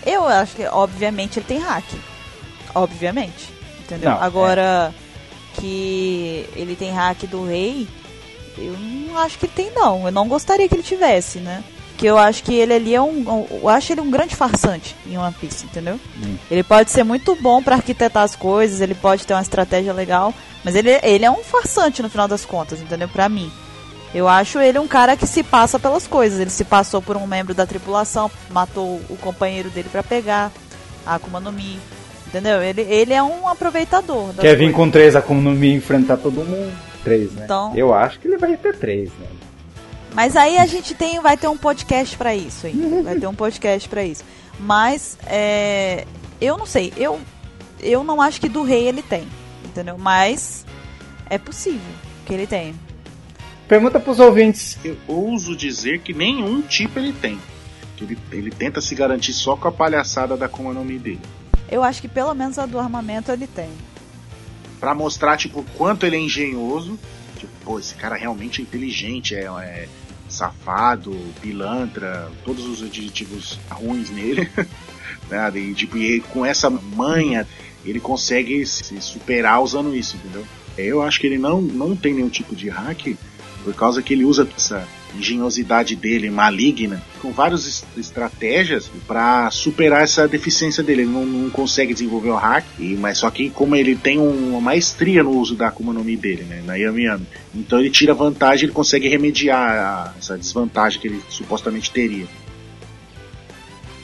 Speaker 1: Eu acho que, obviamente, ele tem hack. Obviamente. Entendeu? Não, Agora, é. que ele tem hack do rei, eu não acho que ele tem, não. Eu não gostaria que ele tivesse, né? Que eu acho que ele ali é um. Eu acho ele um grande farsante em One Piece, entendeu? Hum. Ele pode ser muito bom para arquitetar as coisas, ele pode ter uma estratégia legal, mas ele, ele é um farsante no final das contas, entendeu? Pra mim. Eu acho ele um cara que se passa pelas coisas. Ele se passou por um membro da tripulação, matou o companheiro dele para pegar a Akuma no Mi. Entendeu? Ele, ele é um aproveitador.
Speaker 6: Quer vir com três Akuma no Mi enfrentar todo mundo? Três, né? Então, Eu acho que ele vai ter três, né?
Speaker 1: Mas aí a gente tem, vai ter um podcast para isso aí. Vai ter um podcast para isso. Mas é, eu não sei. Eu, eu não acho que do rei ele tem. Entendeu? Mas é possível que ele tenha.
Speaker 6: Pergunta pros ouvintes.
Speaker 3: Eu ouso dizer que nenhum tipo ele tem. Que ele, ele tenta se garantir só com a palhaçada da Akuma no Mi dele.
Speaker 1: Eu acho que pelo menos a do armamento ele tem.
Speaker 3: Pra mostrar, tipo, quanto ele é engenhoso. Tipo, pô, esse cara realmente é inteligente, é, é safado, pilantra, todos os adjetivos ruins nele. né? e, tipo, e com essa manha, ele consegue se superar usando isso, entendeu? Eu acho que ele não, não tem nenhum tipo de hack, por causa que ele usa essa engenhosidade dele maligna com várias est estratégias para superar essa deficiência dele. Ele não, não, consegue desenvolver o hack, e, mas só que como ele tem uma maestria no uso da Akuma no Mi dele, né, na Yami Yami, então ele tira vantagem, ele consegue remediar a, essa desvantagem que ele supostamente teria.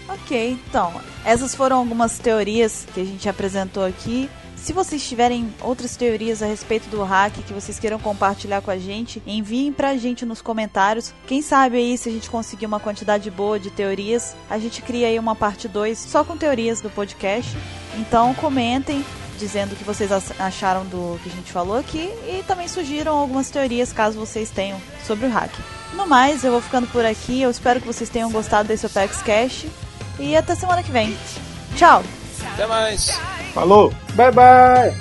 Speaker 1: Ok, então essas foram algumas teorias que a gente apresentou aqui. Se vocês tiverem outras teorias a respeito do hack que vocês queiram compartilhar com a gente, enviem pra gente nos comentários. Quem sabe aí se a gente conseguir uma quantidade boa de teorias, a gente cria aí uma parte 2 só com teorias do podcast. Então comentem dizendo o que vocês acharam do que a gente falou aqui e também sugiram algumas teorias caso vocês tenham sobre o hack. No mais, eu vou ficando por aqui. Eu espero que vocês tenham gostado desse Opex Cash e até semana que vem. Tchau!
Speaker 5: Até mais!
Speaker 3: Falou,
Speaker 6: bye bye!